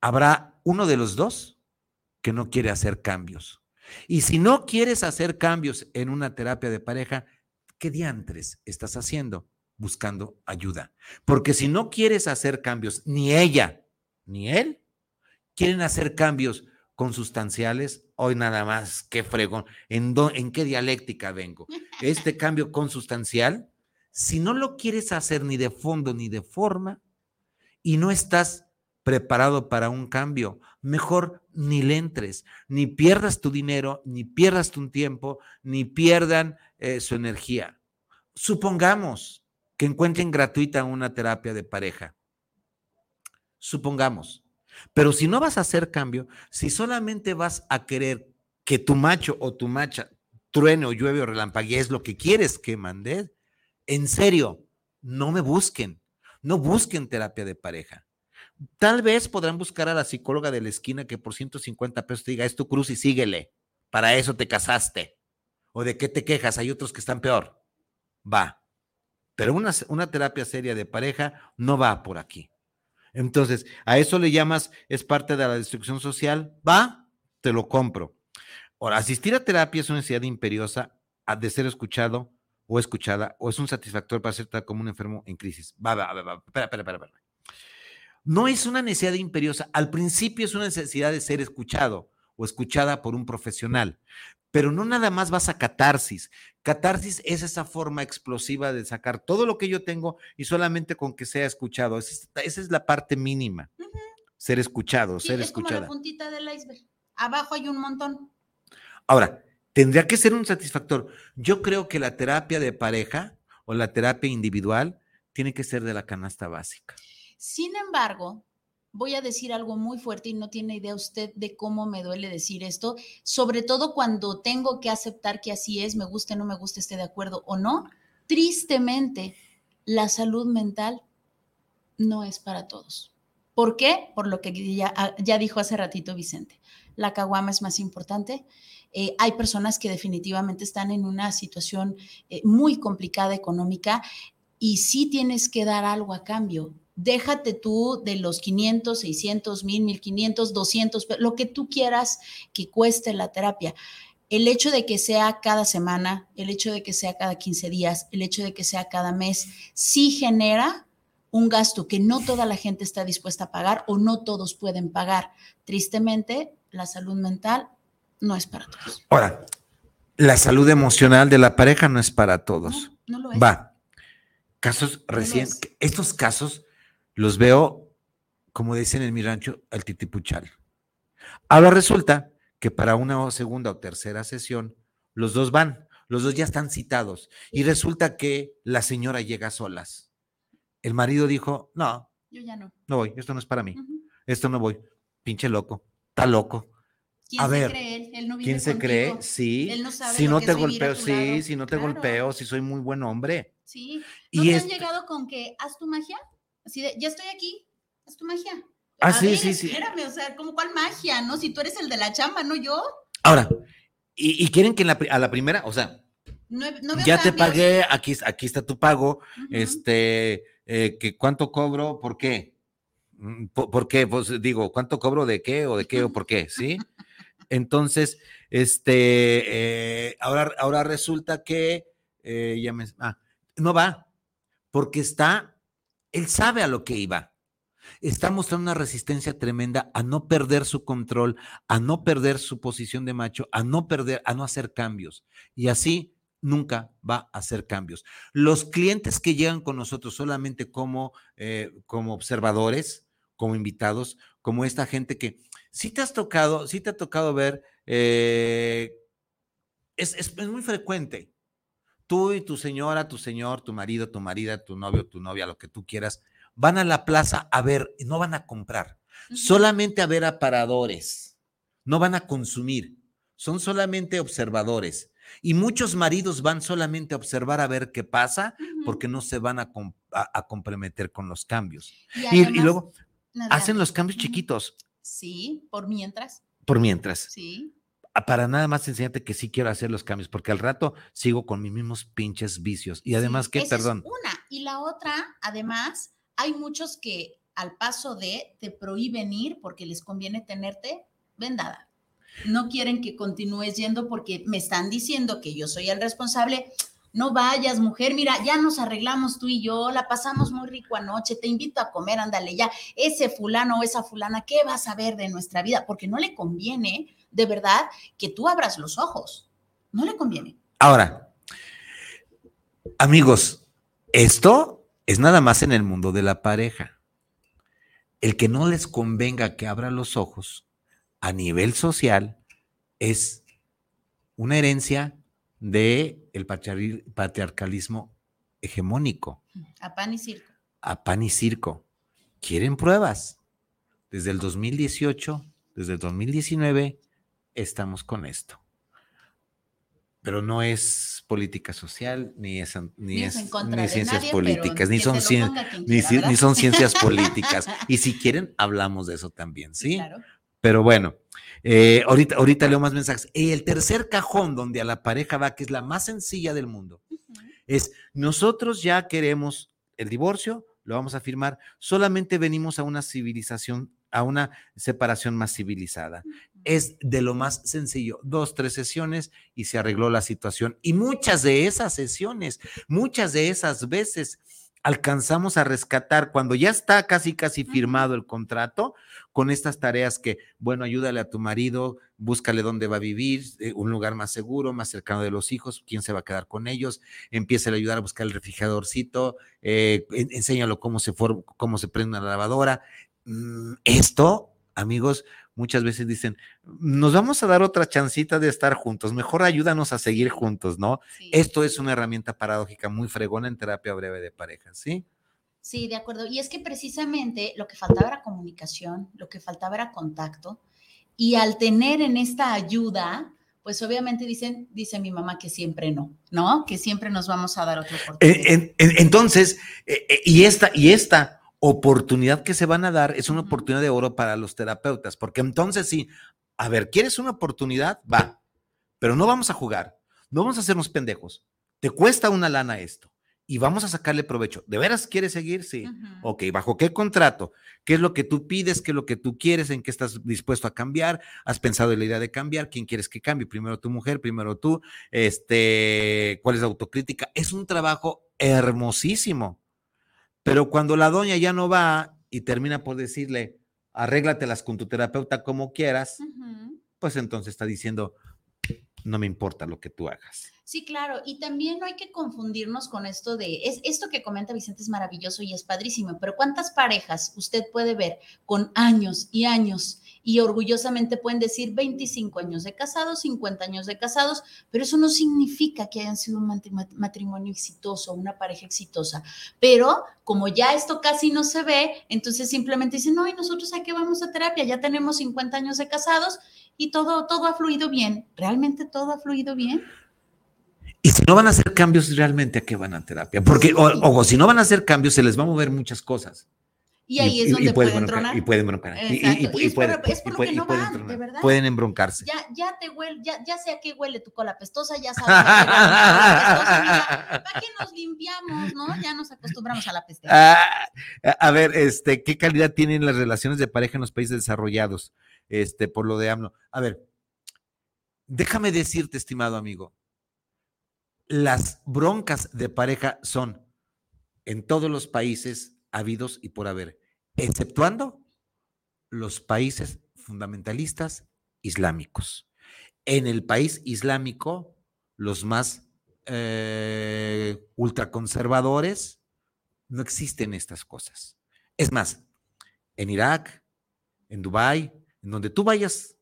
Habrá uno de los dos que no quiere hacer cambios. Y si no quieres hacer cambios en una terapia de pareja, ¿qué diantres estás haciendo? Buscando ayuda. Porque si no quieres hacer cambios, ni ella ni él quieren hacer cambios consustanciales, hoy nada más, qué fregón, ¿En, ¿en qué dialéctica vengo? Este cambio consustancial, si no lo quieres hacer ni de fondo ni de forma y no estás preparado para un cambio, mejor ni le entres, ni pierdas tu dinero, ni pierdas tu tiempo, ni pierdan eh, su energía. Supongamos que encuentren gratuita una terapia de pareja. Supongamos. Pero si no vas a hacer cambio, si solamente vas a querer que tu macho o tu macha truene o llueve o relampaguee es lo que quieres que mande, en serio, no me busquen. No busquen terapia de pareja. Tal vez podrán buscar a la psicóloga de la esquina que por 150 pesos te diga, es tu cruz y síguele. Para eso te casaste. ¿O de qué te quejas? Hay otros que están peor. Va. Pero una, una terapia seria de pareja no va por aquí. Entonces, ¿a eso le llamas es parte de la destrucción social? Va, te lo compro. Ahora, asistir a terapia es una necesidad imperiosa de ser escuchado o escuchada, o es un satisfactor para ser tal como un enfermo en crisis. Va, va, va, va. Espera, espera, espera. espera no es una necesidad imperiosa. Al principio es una necesidad de ser escuchado o escuchada por un profesional, pero no nada más vas a catarsis. Catarsis es esa forma explosiva de sacar todo lo que yo tengo y solamente con que sea escuchado. Esa es, la parte mínima. Ser escuchado, ser es Como la puntita del iceberg. Abajo hay un montón. Ahora, tendría que ser un satisfactor. Yo creo que la terapia de pareja o la terapia individual tiene que ser de la canasta básica. Sin embargo, voy a decir algo muy fuerte y no tiene idea usted de cómo me duele decir esto, sobre todo cuando tengo que aceptar que así es, me guste, no me guste, esté de acuerdo o no. Tristemente, la salud mental no es para todos. ¿Por qué? Por lo que ya, ah, dijo hace ratito Vicente. La caguama es más importante. Eh, hay personas que definitivamente están en una situación eh, muy complicada económica y sí tienes que dar algo a cambio déjate tú de los 500, 600, 1000, 1500, 200, lo que tú quieras que cueste la terapia. El hecho de que sea cada semana, el hecho de que sea cada 15 días, el hecho de que sea cada mes, sí genera un gasto que no toda la gente está dispuesta a pagar o no todos pueden pagar. Tristemente, la salud mental no es para todos. Ahora, la salud emocional de la pareja no es para todos. No, lo es. Va. Casos recientes, estos casos los veo, como dicen en mi rancho, al titipuchal. Ahora resulta que para una segunda o tercera sesión, los dos van, los dos ya están citados. Y resulta que la señora llega solas. El marido dijo, no, yo ya no. No voy, esto no es para mí. Esto no voy. Pinche loco, está loco. ¿Quién a se ver, cree él? no ¿Quién se cree? Sí. Él no sabe si no te golpeo, sí, si no te golpeo, si soy muy buen hombre. Sí. ¿No y te han llegado con que haz tu magia? Así de, ya estoy aquí, es tu magia. Ah, sí, sí, sí. Espérame, o sea, ¿cómo cuál magia, no? Si tú eres el de la chamba, no yo. Ahora, ¿y, quieren que a la primera, o sea, ya te pagué, aquí, aquí está tu pago, este, eh, que cuánto cobro, ¿por qué? Mm, ¿Por, qué? Pues digo, ¿cuánto cobro de qué o de qué o por qué? ¿Sí? Entonces, este, eh, ahora, ahora resulta que eh, ya me, ah, no va, porque está él sabe a lo que iba. Está mostrando una resistencia tremenda a no perder su control, a no perder su posición de macho, a no perder, a no hacer cambios. Y así nunca va a hacer cambios. Los clientes que llegan con nosotros solamente como, eh, como observadores, como invitados, como esta gente que sí te has tocado, sí te ha tocado ver, eh, es, es, muy frecuente tú y tu señora, tu señor, tu marido, tu marida, tu novio, tu novia, lo que tú quieras, van a la plaza a ver, no van a comprar, solamente a ver aparadores, no van a consumir, son solamente observadores. Y muchos maridos van solamente a observar a ver qué pasa porque no se van a, comprometer con los cambios. Y, y luego hacen los cambios chiquitos. Sí, por mientras. Por mientras. Sí para nada más enseñarte que sí quiero hacer los cambios, porque al rato sigo con mis mismos pinches vicios. Y además, ¿qué? Perdón. una. Y la otra, además, hay muchos que al paso de te prohíben ir porque les conviene tenerte vendada. no quieren que continúes yendo porque me están diciendo que yo soy el responsable. No vayas, mujer, mira, ya nos arreglamos tú y yo, la pasamos muy rico anoche, te invito a comer, ándale ya, ese fulano o esa fulana, ¿qué vas a ver de nuestra vida? Porque no le conviene, de verdad, que tú abras los ojos, no le conviene. Ahora, amigos, esto es nada más en el mundo de la pareja. El que no les convenga que abra los ojos a nivel social es una herencia del el patriarcalismo hegemónico. A pan y circo. A pan y circo. ¿Quieren pruebas? Desde el 2018, desde el 2019, estamos con esto. Pero no es política social, ni es, ni, es, ni ciencias políticas, ni son, ni, ni son ciencias políticas. Y si quieren, hablamos de eso también, ¿sí? Claro. Pero bueno, eh, ahorita, ahorita leo más mensajes. Y el tercer cajón donde a la pareja va, que es la más sencilla del mundo, es nosotros ya queremos el divorcio, lo vamos a firmar, solamente venimos a una civilización, a una separación más civilizada. Es de lo más sencillo, dos, tres sesiones y se arregló la situación. Y muchas de esas sesiones, muchas de esas veces alcanzamos a rescatar cuando ya está casi, casi firmado el contrato con estas tareas que, bueno, ayúdale a tu marido, búscale dónde va a vivir, eh, un lugar más seguro, más cercano de los hijos, quién se va a quedar con ellos, empieza a ayudar a buscar el refrigeradorcito, eh, enséñalo cómo se, cómo se prende una lavadora. Mm, esto, amigos, muchas veces dicen, nos vamos a dar otra chancita de estar juntos, mejor ayúdanos a seguir juntos, ¿no? Esto es una herramienta paradójica muy fregona en terapia breve de pareja, ¿sí? Sí, de acuerdo. Y es que precisamente lo que faltaba era comunicación, lo que faltaba era contacto. Y al tener en esta ayuda, pues obviamente dicen, dice mi mamá que siempre no, ¿no? Que siempre nos vamos a dar otra oportunidad. entonces, eh, eh, y esta, y esta, oportunidad que se van a dar es una oportunidad de oro para los terapeutas, porque entonces sí, a ver, ¿quieres una oportunidad? Va, pero no vamos a jugar, no vamos a hacernos pendejos. Te cuesta una lana esto y vamos a sacarle provecho. ¿De veras quieres seguir? Sí. Ok, ¿bajo qué contrato? ¿Qué es lo que tú pides? ¿Qué es lo que tú quieres? ¿En qué estás dispuesto a cambiar? ¿Has pensado en la idea de cambiar? ¿Quién quieres que cambie? Primero tu mujer, primero tú. Este, ¿cuál es la autocrítica? Es un trabajo hermosísimo. Pero cuando la doña ya no va y termina por decirle, arréglatelas con tu terapeuta como quieras, pues entonces está diciendo, no me importa lo que tú hagas. Sí, claro, y también no hay que confundirnos con esto de, es, esto que comenta Vicente es maravilloso y es padrísimo, pero ¿cuántas parejas usted puede ver con años y años y orgullosamente pueden decir 25 años de casados, 50 años de casados, pero eso no significa que hayan sido un matrimonio exitoso, una pareja exitosa. Pero como ya esto casi no se ve, entonces simplemente dicen, no, y nosotros a qué vamos a terapia, ya tenemos 50 años de casados y todo, todo ha fluido bien. ¿Realmente todo ha fluido bien? Y si no van a hacer cambios, ¿realmente a qué van a terapia? Porque, o si no van a hacer cambios, se les va a mover muchas cosas. Y ahí es donde pueden, tronar. Y pueden broncar. Y, es, por, lo que no van, de verdad. Pueden embroncarse. Ya, ya te huele, ya, ya sé a qué huele tu cola pestosa, ya sabes. ¿Para qué nos limpiamos, no? Ya nos acostumbramos a la peste. Ah, a ver, este, ¿qué calidad tienen las relaciones de pareja en los países desarrollados? Este, por lo de AMLO. A ver, déjame decirte, estimado amigo, las broncas de pareja son en todos los países habidos y por haber, exceptuando los países fundamentalistas islámicos. En el país islámico, los más eh, ultraconservadores, no existen estas cosas. Es más, en Irak, en Dubái, en donde tú vayas,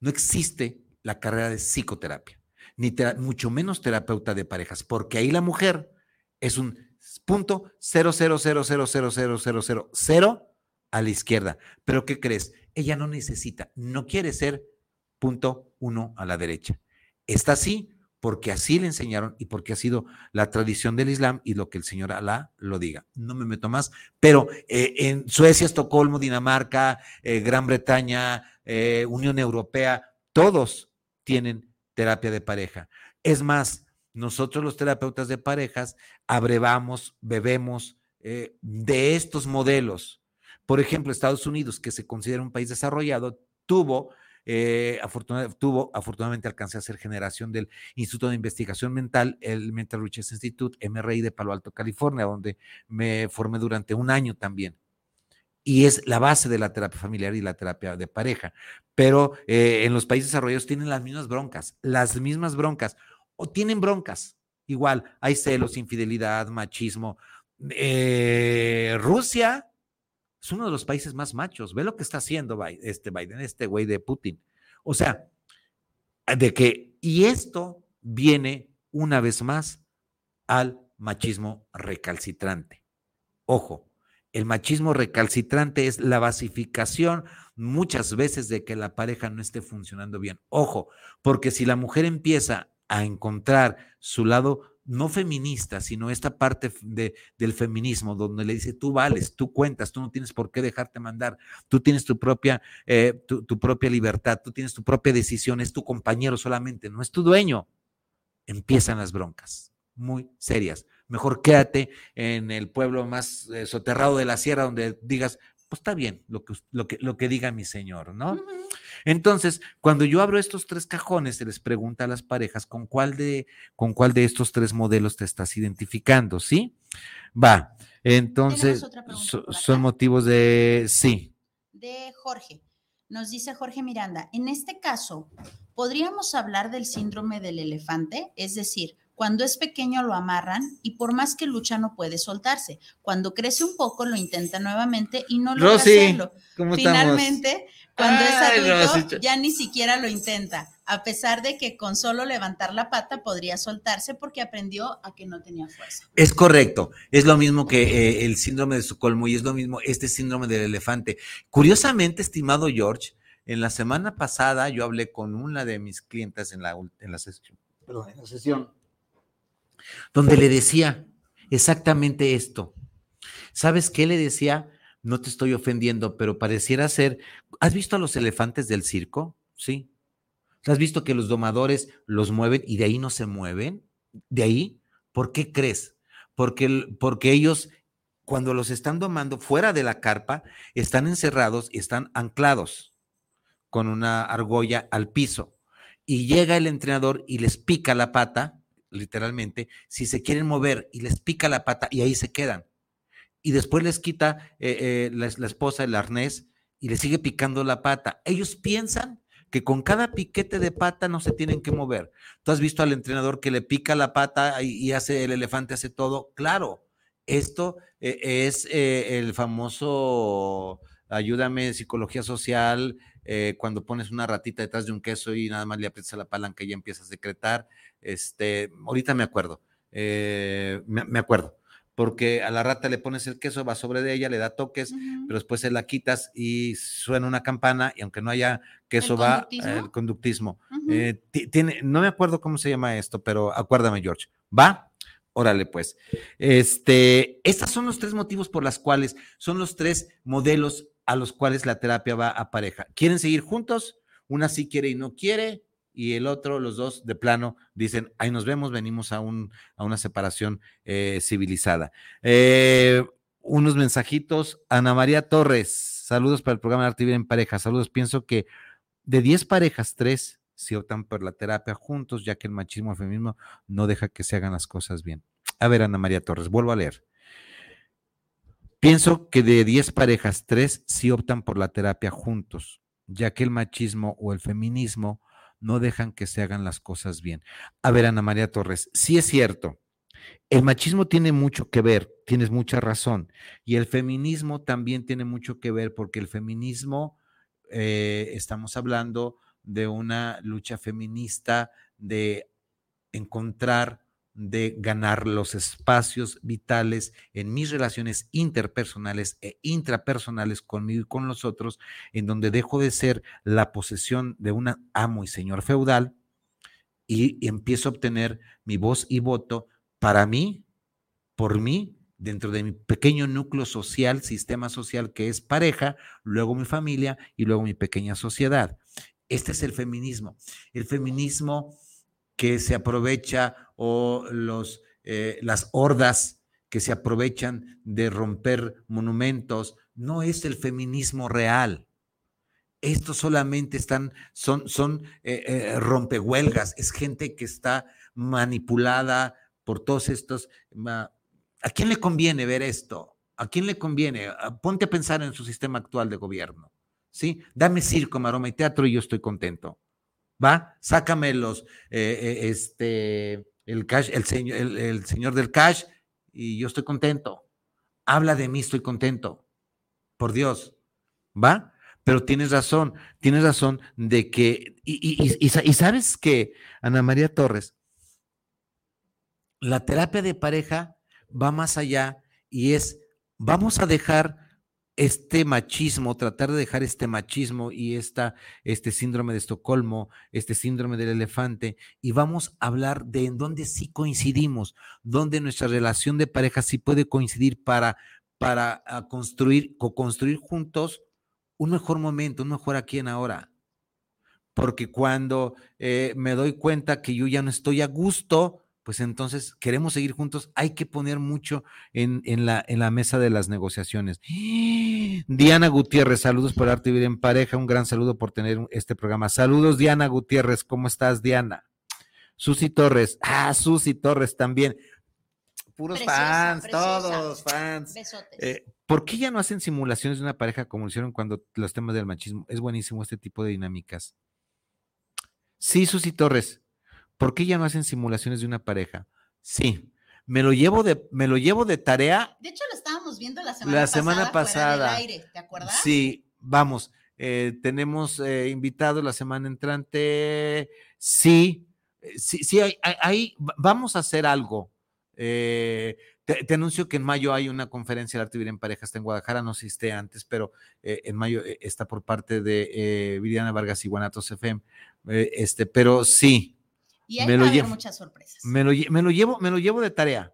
no existe la carrera de psicoterapia, ni mucho menos terapeuta de parejas, porque ahí la mujer es un 0.0000000 a la izquierda. Pero ¿qué crees? Ella no necesita, no quiere ser punto uno a la derecha. Está así porque así le enseñaron y porque ha sido la tradición del Islam y lo que el señor Alá lo diga. No me meto más, pero eh, en Suecia, Estocolmo, Dinamarca, eh, Gran Bretaña, eh, Unión Europea, todos tienen terapia de pareja. Es más, nosotros los terapeutas de parejas abrevamos, bebemos eh, de estos modelos. Por ejemplo, Estados Unidos, que se considera un país desarrollado, tuvo eh, tuvo, afortunadamente alcancé a ser generación del Instituto de Investigación Mental, el Mental Research Institute, MRI de Palo Alto, California, donde me formé durante un año también y es la base de la terapia familiar y la terapia de pareja. Pero eh, en los países desarrollados tienen las mismas broncas, las mismas broncas, o tienen broncas. Igual, hay celos, infidelidad, machismo. Eh, Rusia es uno de los países más machos. Ve lo que está haciendo este Biden, este güey de Putin. O sea, de que, y esto viene una vez más al machismo recalcitrante. Ojo, el machismo recalcitrante es la basificación muchas veces de que la pareja no esté funcionando bien. Ojo, porque si la mujer empieza a encontrar su lado no feminista, sino esta parte de, del feminismo, donde le dice, tú vales, tú cuentas, tú no tienes por qué dejarte mandar, tú tienes tu propia, eh, tu, tu propia libertad, tú tienes tu propia decisión, es tu compañero solamente, no es tu dueño. Empiezan las broncas, muy serias mejor quédate en el pueblo más eh, soterrado de la sierra donde digas, pues está bien lo que, lo que, lo que diga mi señor, ¿no? Entonces, cuando yo abro estos tres cajones, se les pregunta a las parejas con cuál de, con cuál de estos tres modelos te estás identificando, ¿sí? Va, entonces, son motivos de, sí. De Jorge. Nos dice Jorge Miranda, en este caso, ¿podríamos hablar del síndrome del elefante? Es decir, cuando es pequeño lo amarran y por más que lucha no puede soltarse. Cuando crece un poco lo intenta nuevamente y no logra hacerlo. Finalmente, cuando es adulto ya ni siquiera lo intenta, a pesar de que con solo levantar la pata podría soltarse porque aprendió a que no tenía fuerza. Es correcto, es lo mismo que eh, el síndrome de Estocolmo y es lo mismo este síndrome del elefante. Curiosamente, estimado George, en la semana pasada yo hablé con una de mis clientas en la, en la sesión, perdón, en la sesión donde le decía exactamente esto. ¿Sabes qué le decía? No te estoy ofendiendo, pero pareciera ser, ¿has visto a los elefantes del circo? Sí. ¿Has visto que los domadores los mueven y de ahí no se mueven? ¿De ahí? ¿Por qué crees? Porque, porque ellos, cuando los están domando fuera de la carpa, están encerrados y están anclados con una argolla al piso. Y llega el entrenador y les pica la pata literalmente, si se quieren mover y les pica la pata y ahí se quedan. Y después les quita eh, eh, la, esposa el arnés y les sigue picando la pata. Ellos piensan que con cada piquete de pata no se tienen que mover. Tú has visto al entrenador que le pica la pata y, hace el elefante, hace todo. Claro, esto eh, es el famoso, ayúdame, psicología social, cuando pones una ratita detrás de un queso y nada más le aprietas la palanca y ya empieza a secretar. Este, ahorita me acuerdo, eh, me, acuerdo, porque a la rata le pones el queso, va sobre de ella, le da toques, pero después se la quitas y suena una campana y aunque no haya queso va el conductismo. Eh, tiene, no me acuerdo cómo se llama esto, pero acuérdame, George. ¿Va? Órale, pues. Este, estos son los tres motivos por los cuales son los tres modelos a los cuales la terapia va a pareja. ¿Quieren seguir juntos? Una sí quiere y no quiere y el otro, los dos de plano, dicen, ahí nos vemos, venimos a, un, a una separación eh, civilizada. Eh, unos mensajitos. Ana María Torres, saludos para el programa de Arte en Pareja. Saludos, pienso que de 10 parejas, 3 si optan por la terapia juntos, ya que el machismo el feminismo no deja que se hagan las cosas bien. A ver, Ana María Torres, vuelvo a leer. Pienso que de 10 parejas, 3 si optan por la terapia juntos, ya que el machismo o el feminismo no dejan que se hagan las cosas bien. A ver, Ana María Torres, sí es cierto, el machismo tiene mucho que ver, tienes mucha razón, y el feminismo también tiene mucho que ver porque el feminismo, eh, estamos hablando de una lucha feminista de encontrar de ganar los espacios vitales en mis relaciones interpersonales e intrapersonales conmigo y con los otros, en donde dejo de ser la posesión de un amo y señor feudal y, empiezo a obtener mi voz y voto para mí, por mí, dentro de mi pequeño núcleo social, sistema social que es pareja, luego mi familia y luego mi pequeña sociedad. Este es el feminismo. El feminismo que se aprovecha o los, eh, las hordas que se aprovechan de romper monumentos. No es el feminismo real. Estos solamente están, son, son eh, eh, rompehuelgas, es gente que está manipulada por todos estos. ¿A quién le conviene ver esto? ¿A quién le conviene? Ah, ponte a pensar en su sistema actual de gobierno. ¿Sí? Dame circo, maroma y teatro y yo estoy contento. ¿Va? Sácame los, eh, este, el señor, el señor del cash y yo estoy contento. Habla de mí, estoy contento. Por Dios. ¿Va? Pero tienes razón, tienes razón de que, y, sabes que, Ana María Torres, la terapia de pareja va más allá y es, vamos a dejar este machismo, tratar de dejar este machismo y esta, este síndrome de Estocolmo, este síndrome del elefante, y vamos a hablar de en dónde sí coincidimos, dónde nuestra relación de pareja sí puede coincidir para, para ah, construir, co-construir juntos un mejor momento, un mejor aquí en ahora. Porque cuando eh, me doy cuenta que yo ya no estoy a gusto, pues entonces queremos seguir juntos, hay que poner mucho en, la, en la mesa de las negociaciones. Diana Gutiérrez, saludos por Arte Vida en Pareja, un gran saludo por tener este programa. Saludos, Diana Gutiérrez, ¿cómo estás, Diana? Susi Torres, ah, Susi Torres también. Puros fans, todos fans. Besotes. Eh, ¿Por qué ya no hacen simulaciones de una pareja como hicieron cuando los temas del machismo? Es buenísimo este tipo de dinámicas. Sí, Susi Torres. ¿Por qué ya no hacen simulaciones de una pareja? Sí. Me lo llevo de, me lo llevo de tarea. De hecho, lo estábamos viendo la semana pasada. La semana pasada. ¿te acuerdas? Sí, vamos. Eh, tenemos eh, invitado la semana entrante. Sí, eh, sí, sí, ahí vamos a hacer algo. Eh, te, anuncio que en mayo hay una conferencia de arte vivir en parejas en Guadalajara, no sé si esté antes, pero eh, en mayo está por parte de eh, Viriana Vargas y Guanatos FM. este, pero sí. Y hay me lo llevo, muchas sorpresas. Me lo, llevo, me lo llevo de tarea.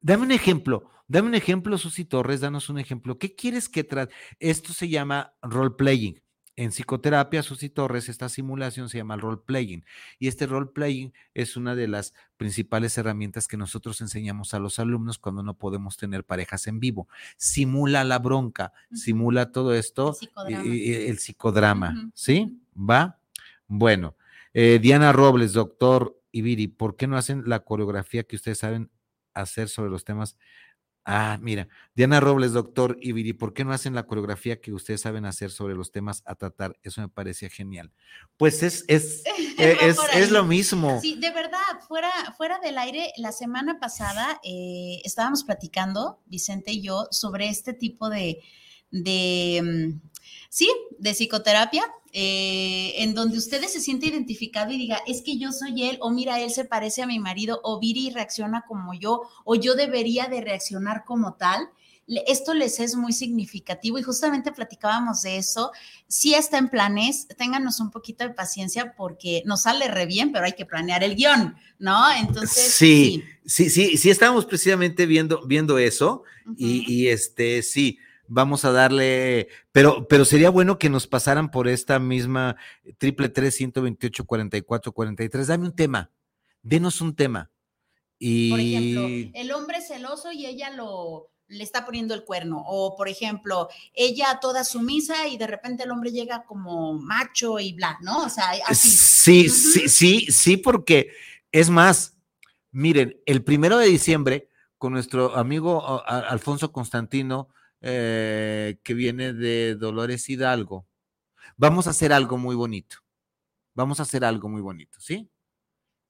Dame un ejemplo, dame un ejemplo, Susi Torres, danos un ejemplo. ¿Qué quieres que trate? Esto se llama role playing. En psicoterapia, Susi Torres, esta simulación se llama role playing. Y este role playing es una de las principales herramientas que nosotros enseñamos a los alumnos cuando no podemos tener parejas en vivo. Simula la bronca, simula todo esto, el psicodrama, ¿sí? ¿Va? Bueno, eh, Diana Robles, doctor Ibiri, ¿por qué no hacen la coreografía que ustedes saben hacer sobre los temas Ah, mira, Diana Robles, doctor Ibiri, ¿por qué no hacen la coreografía que ustedes saben hacer sobre los temas a tratar? Eso me parecía genial. Pues es, es, e, es, es, lo mismo. Sí, de verdad, fuera, fuera del aire, la semana pasada eh, estábamos platicando, Vicente y yo, sobre este tipo de, de mm, sí, de psicoterapia, eh, en donde usted se siente identificado y diga, es que yo soy él, o mira, él se parece a mi marido, o Viri reacciona como yo, o yo debería de reaccionar como tal. Esto les es muy significativo y justamente platicábamos de eso. Si está en planes, ténganos un poquito de paciencia porque nos sale re bien, pero hay que planear el guion, ¿no? Entonces. Sí, sí, sí, sí, estábamos precisamente viendo, viendo eso y, y este, sí vamos a darle, pero, pero sería bueno que nos pasaran por esta misma triple tres, ciento veintiocho, cuarenta y cuatro, cuarenta y tres. Dame un tema, denos un tema. Y... Por ejemplo, el hombre celoso y ella lo le está poniendo el cuerno. O, por ejemplo, ella toda sumisa y de repente el hombre llega como macho y bla, ¿no? O sea, así. Sí, sí, sí, sí, porque es más, miren, el primero de diciembre, con nuestro amigo Alfonso Constantino, eh, que viene de Dolores Hidalgo. Vamos a hacer algo muy bonito. Vamos a hacer algo muy bonito, ¿sí?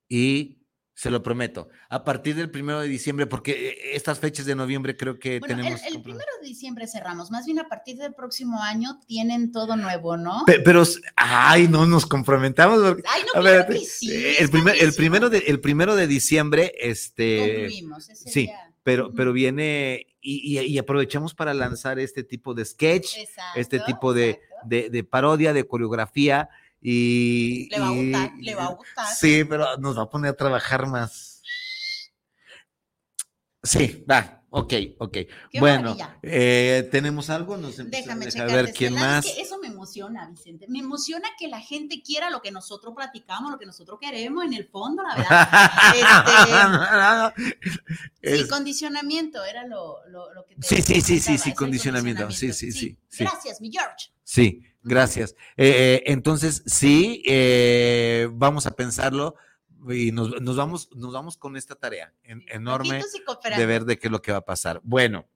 Y se lo prometo. A partir del primero de diciembre, porque eh, estas fechas de noviembre creo que tenemos. El, el, primero de diciembre cerramos. Más bien a partir del próximo año tienen todo nuevo, ¿no? Pero, ay, no nos comprometamos. Ay, no, a sí, el, primer, el, primero de, el primero de diciembre, este. Concluimos, ese sí pero, pero viene y, aprovechamos para lanzar este tipo de sketch, este tipo de, parodia, de coreografía. Y, le va a gustar, le va a gustar. Sí, pero nos va a poner a trabajar más. Sí, va, Ok, ok. bueno, eh, ¿tenemos algo? Nos Déjame. A ver quién más. eso me emociona, Vicente. Me emociona que la gente quiera lo que nosotros platicamos, lo que nosotros queremos en el fondo, la verdad. este, sí, condicionamiento era lo, lo, que te Sí, sí, sí, sí, sí, condicionamiento. Sí, sí, sí, Gracias, mi George. Sí, gracias. Eh, eh, entonces, sí, vamos a pensarlo y nos, vamos, nos vamos con esta tarea enorme de ver de qué es lo que va a pasar. Bueno,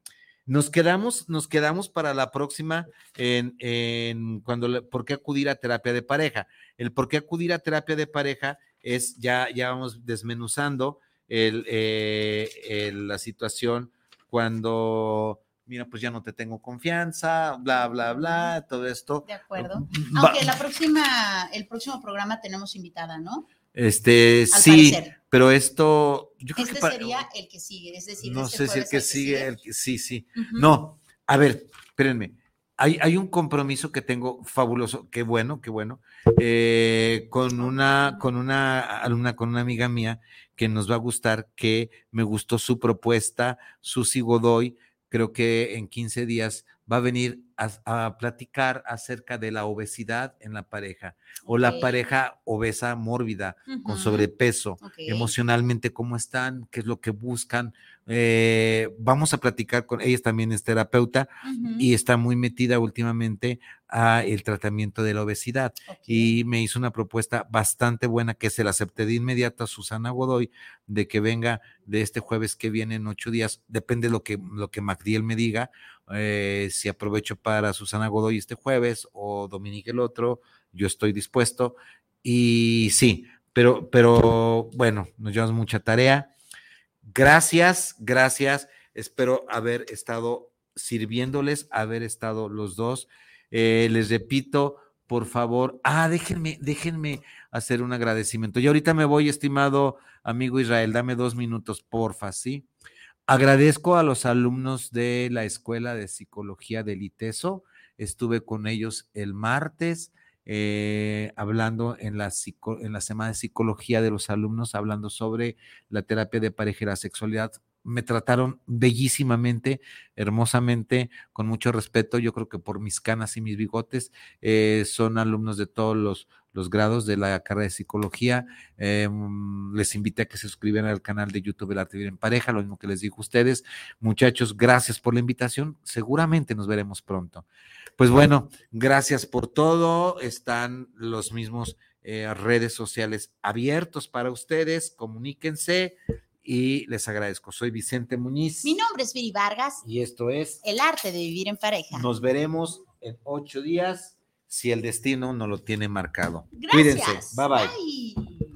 nos quedamos, nos quedamos para la próxima en, en cuando por qué acudir a terapia de pareja. El por qué acudir a terapia de pareja es ya, ya vamos desmenuzando el, eh, la situación cuando mira, pues ya no te tengo confianza, bla, bla, bla, todo esto. De acuerdo. Aunque la próxima, el próximo programa tenemos invitada, ¿no? Este, sí, pero esto. Yo creo este sería el que sigue, es decir, no este sé si el que, sigue, el que sí, sí. No, a ver, espérenme. Hay, hay, un compromiso que tengo fabuloso, qué bueno, qué bueno, eh, con una, con una alumna, con una amiga mía que nos va a gustar, que me gustó su propuesta, Susi Godoy, creo que en 15 días va a venir a, platicar acerca de la obesidad en la pareja o la pareja obesa mórbida con sobrepeso, emocionalmente cómo están, qué es lo que buscan. Eh, vamos a platicar con ella, también es terapeuta y está muy metida últimamente a el tratamiento de la obesidad y me hizo una propuesta bastante buena que se la acepté de inmediato a Susana Godoy de que venga de este jueves que viene en ocho días, depende de lo que, lo que Magdiel me diga, eh, si aprovecho para Susana Godoy este jueves o Dominique el otro, yo estoy dispuesto. Y sí, pero, pero bueno, nos llevamos mucha tarea. Gracias, gracias. Espero haber estado sirviéndoles, haber estado los dos. Eh, les repito, por favor, ah, déjenme, déjenme hacer un agradecimiento. Y ahorita me voy, estimado amigo Israel, dame dos minutos, porfa, ¿sí? Agradezco a los alumnos de la Escuela de Psicología del ITESO. Estuve con ellos el martes eh, hablando en la, en la semana de psicología de los alumnos, hablando sobre la terapia de pareja y la sexualidad me trataron bellísimamente, hermosamente, con mucho respeto. Yo creo que por mis canas y mis bigotes eh, son alumnos de todos los, los, grados de la carrera de psicología. Eh, les invité a que se suscribieran al canal de YouTube El Arte Vivir en Pareja, lo mismo que les digo a ustedes. Muchachos, gracias por la invitación. Seguramente nos veremos pronto. Pues bueno, gracias por todo. Están los mismos eh, redes sociales abiertos para ustedes. Comuníquense y les agradezco. Soy Vicente Muñiz. Mi nombre es Viri Vargas. Y esto es El arte de vivir en pareja. Nos veremos en ocho días si el destino no lo tiene marcado. Gracias. Cuídense. bye. bye.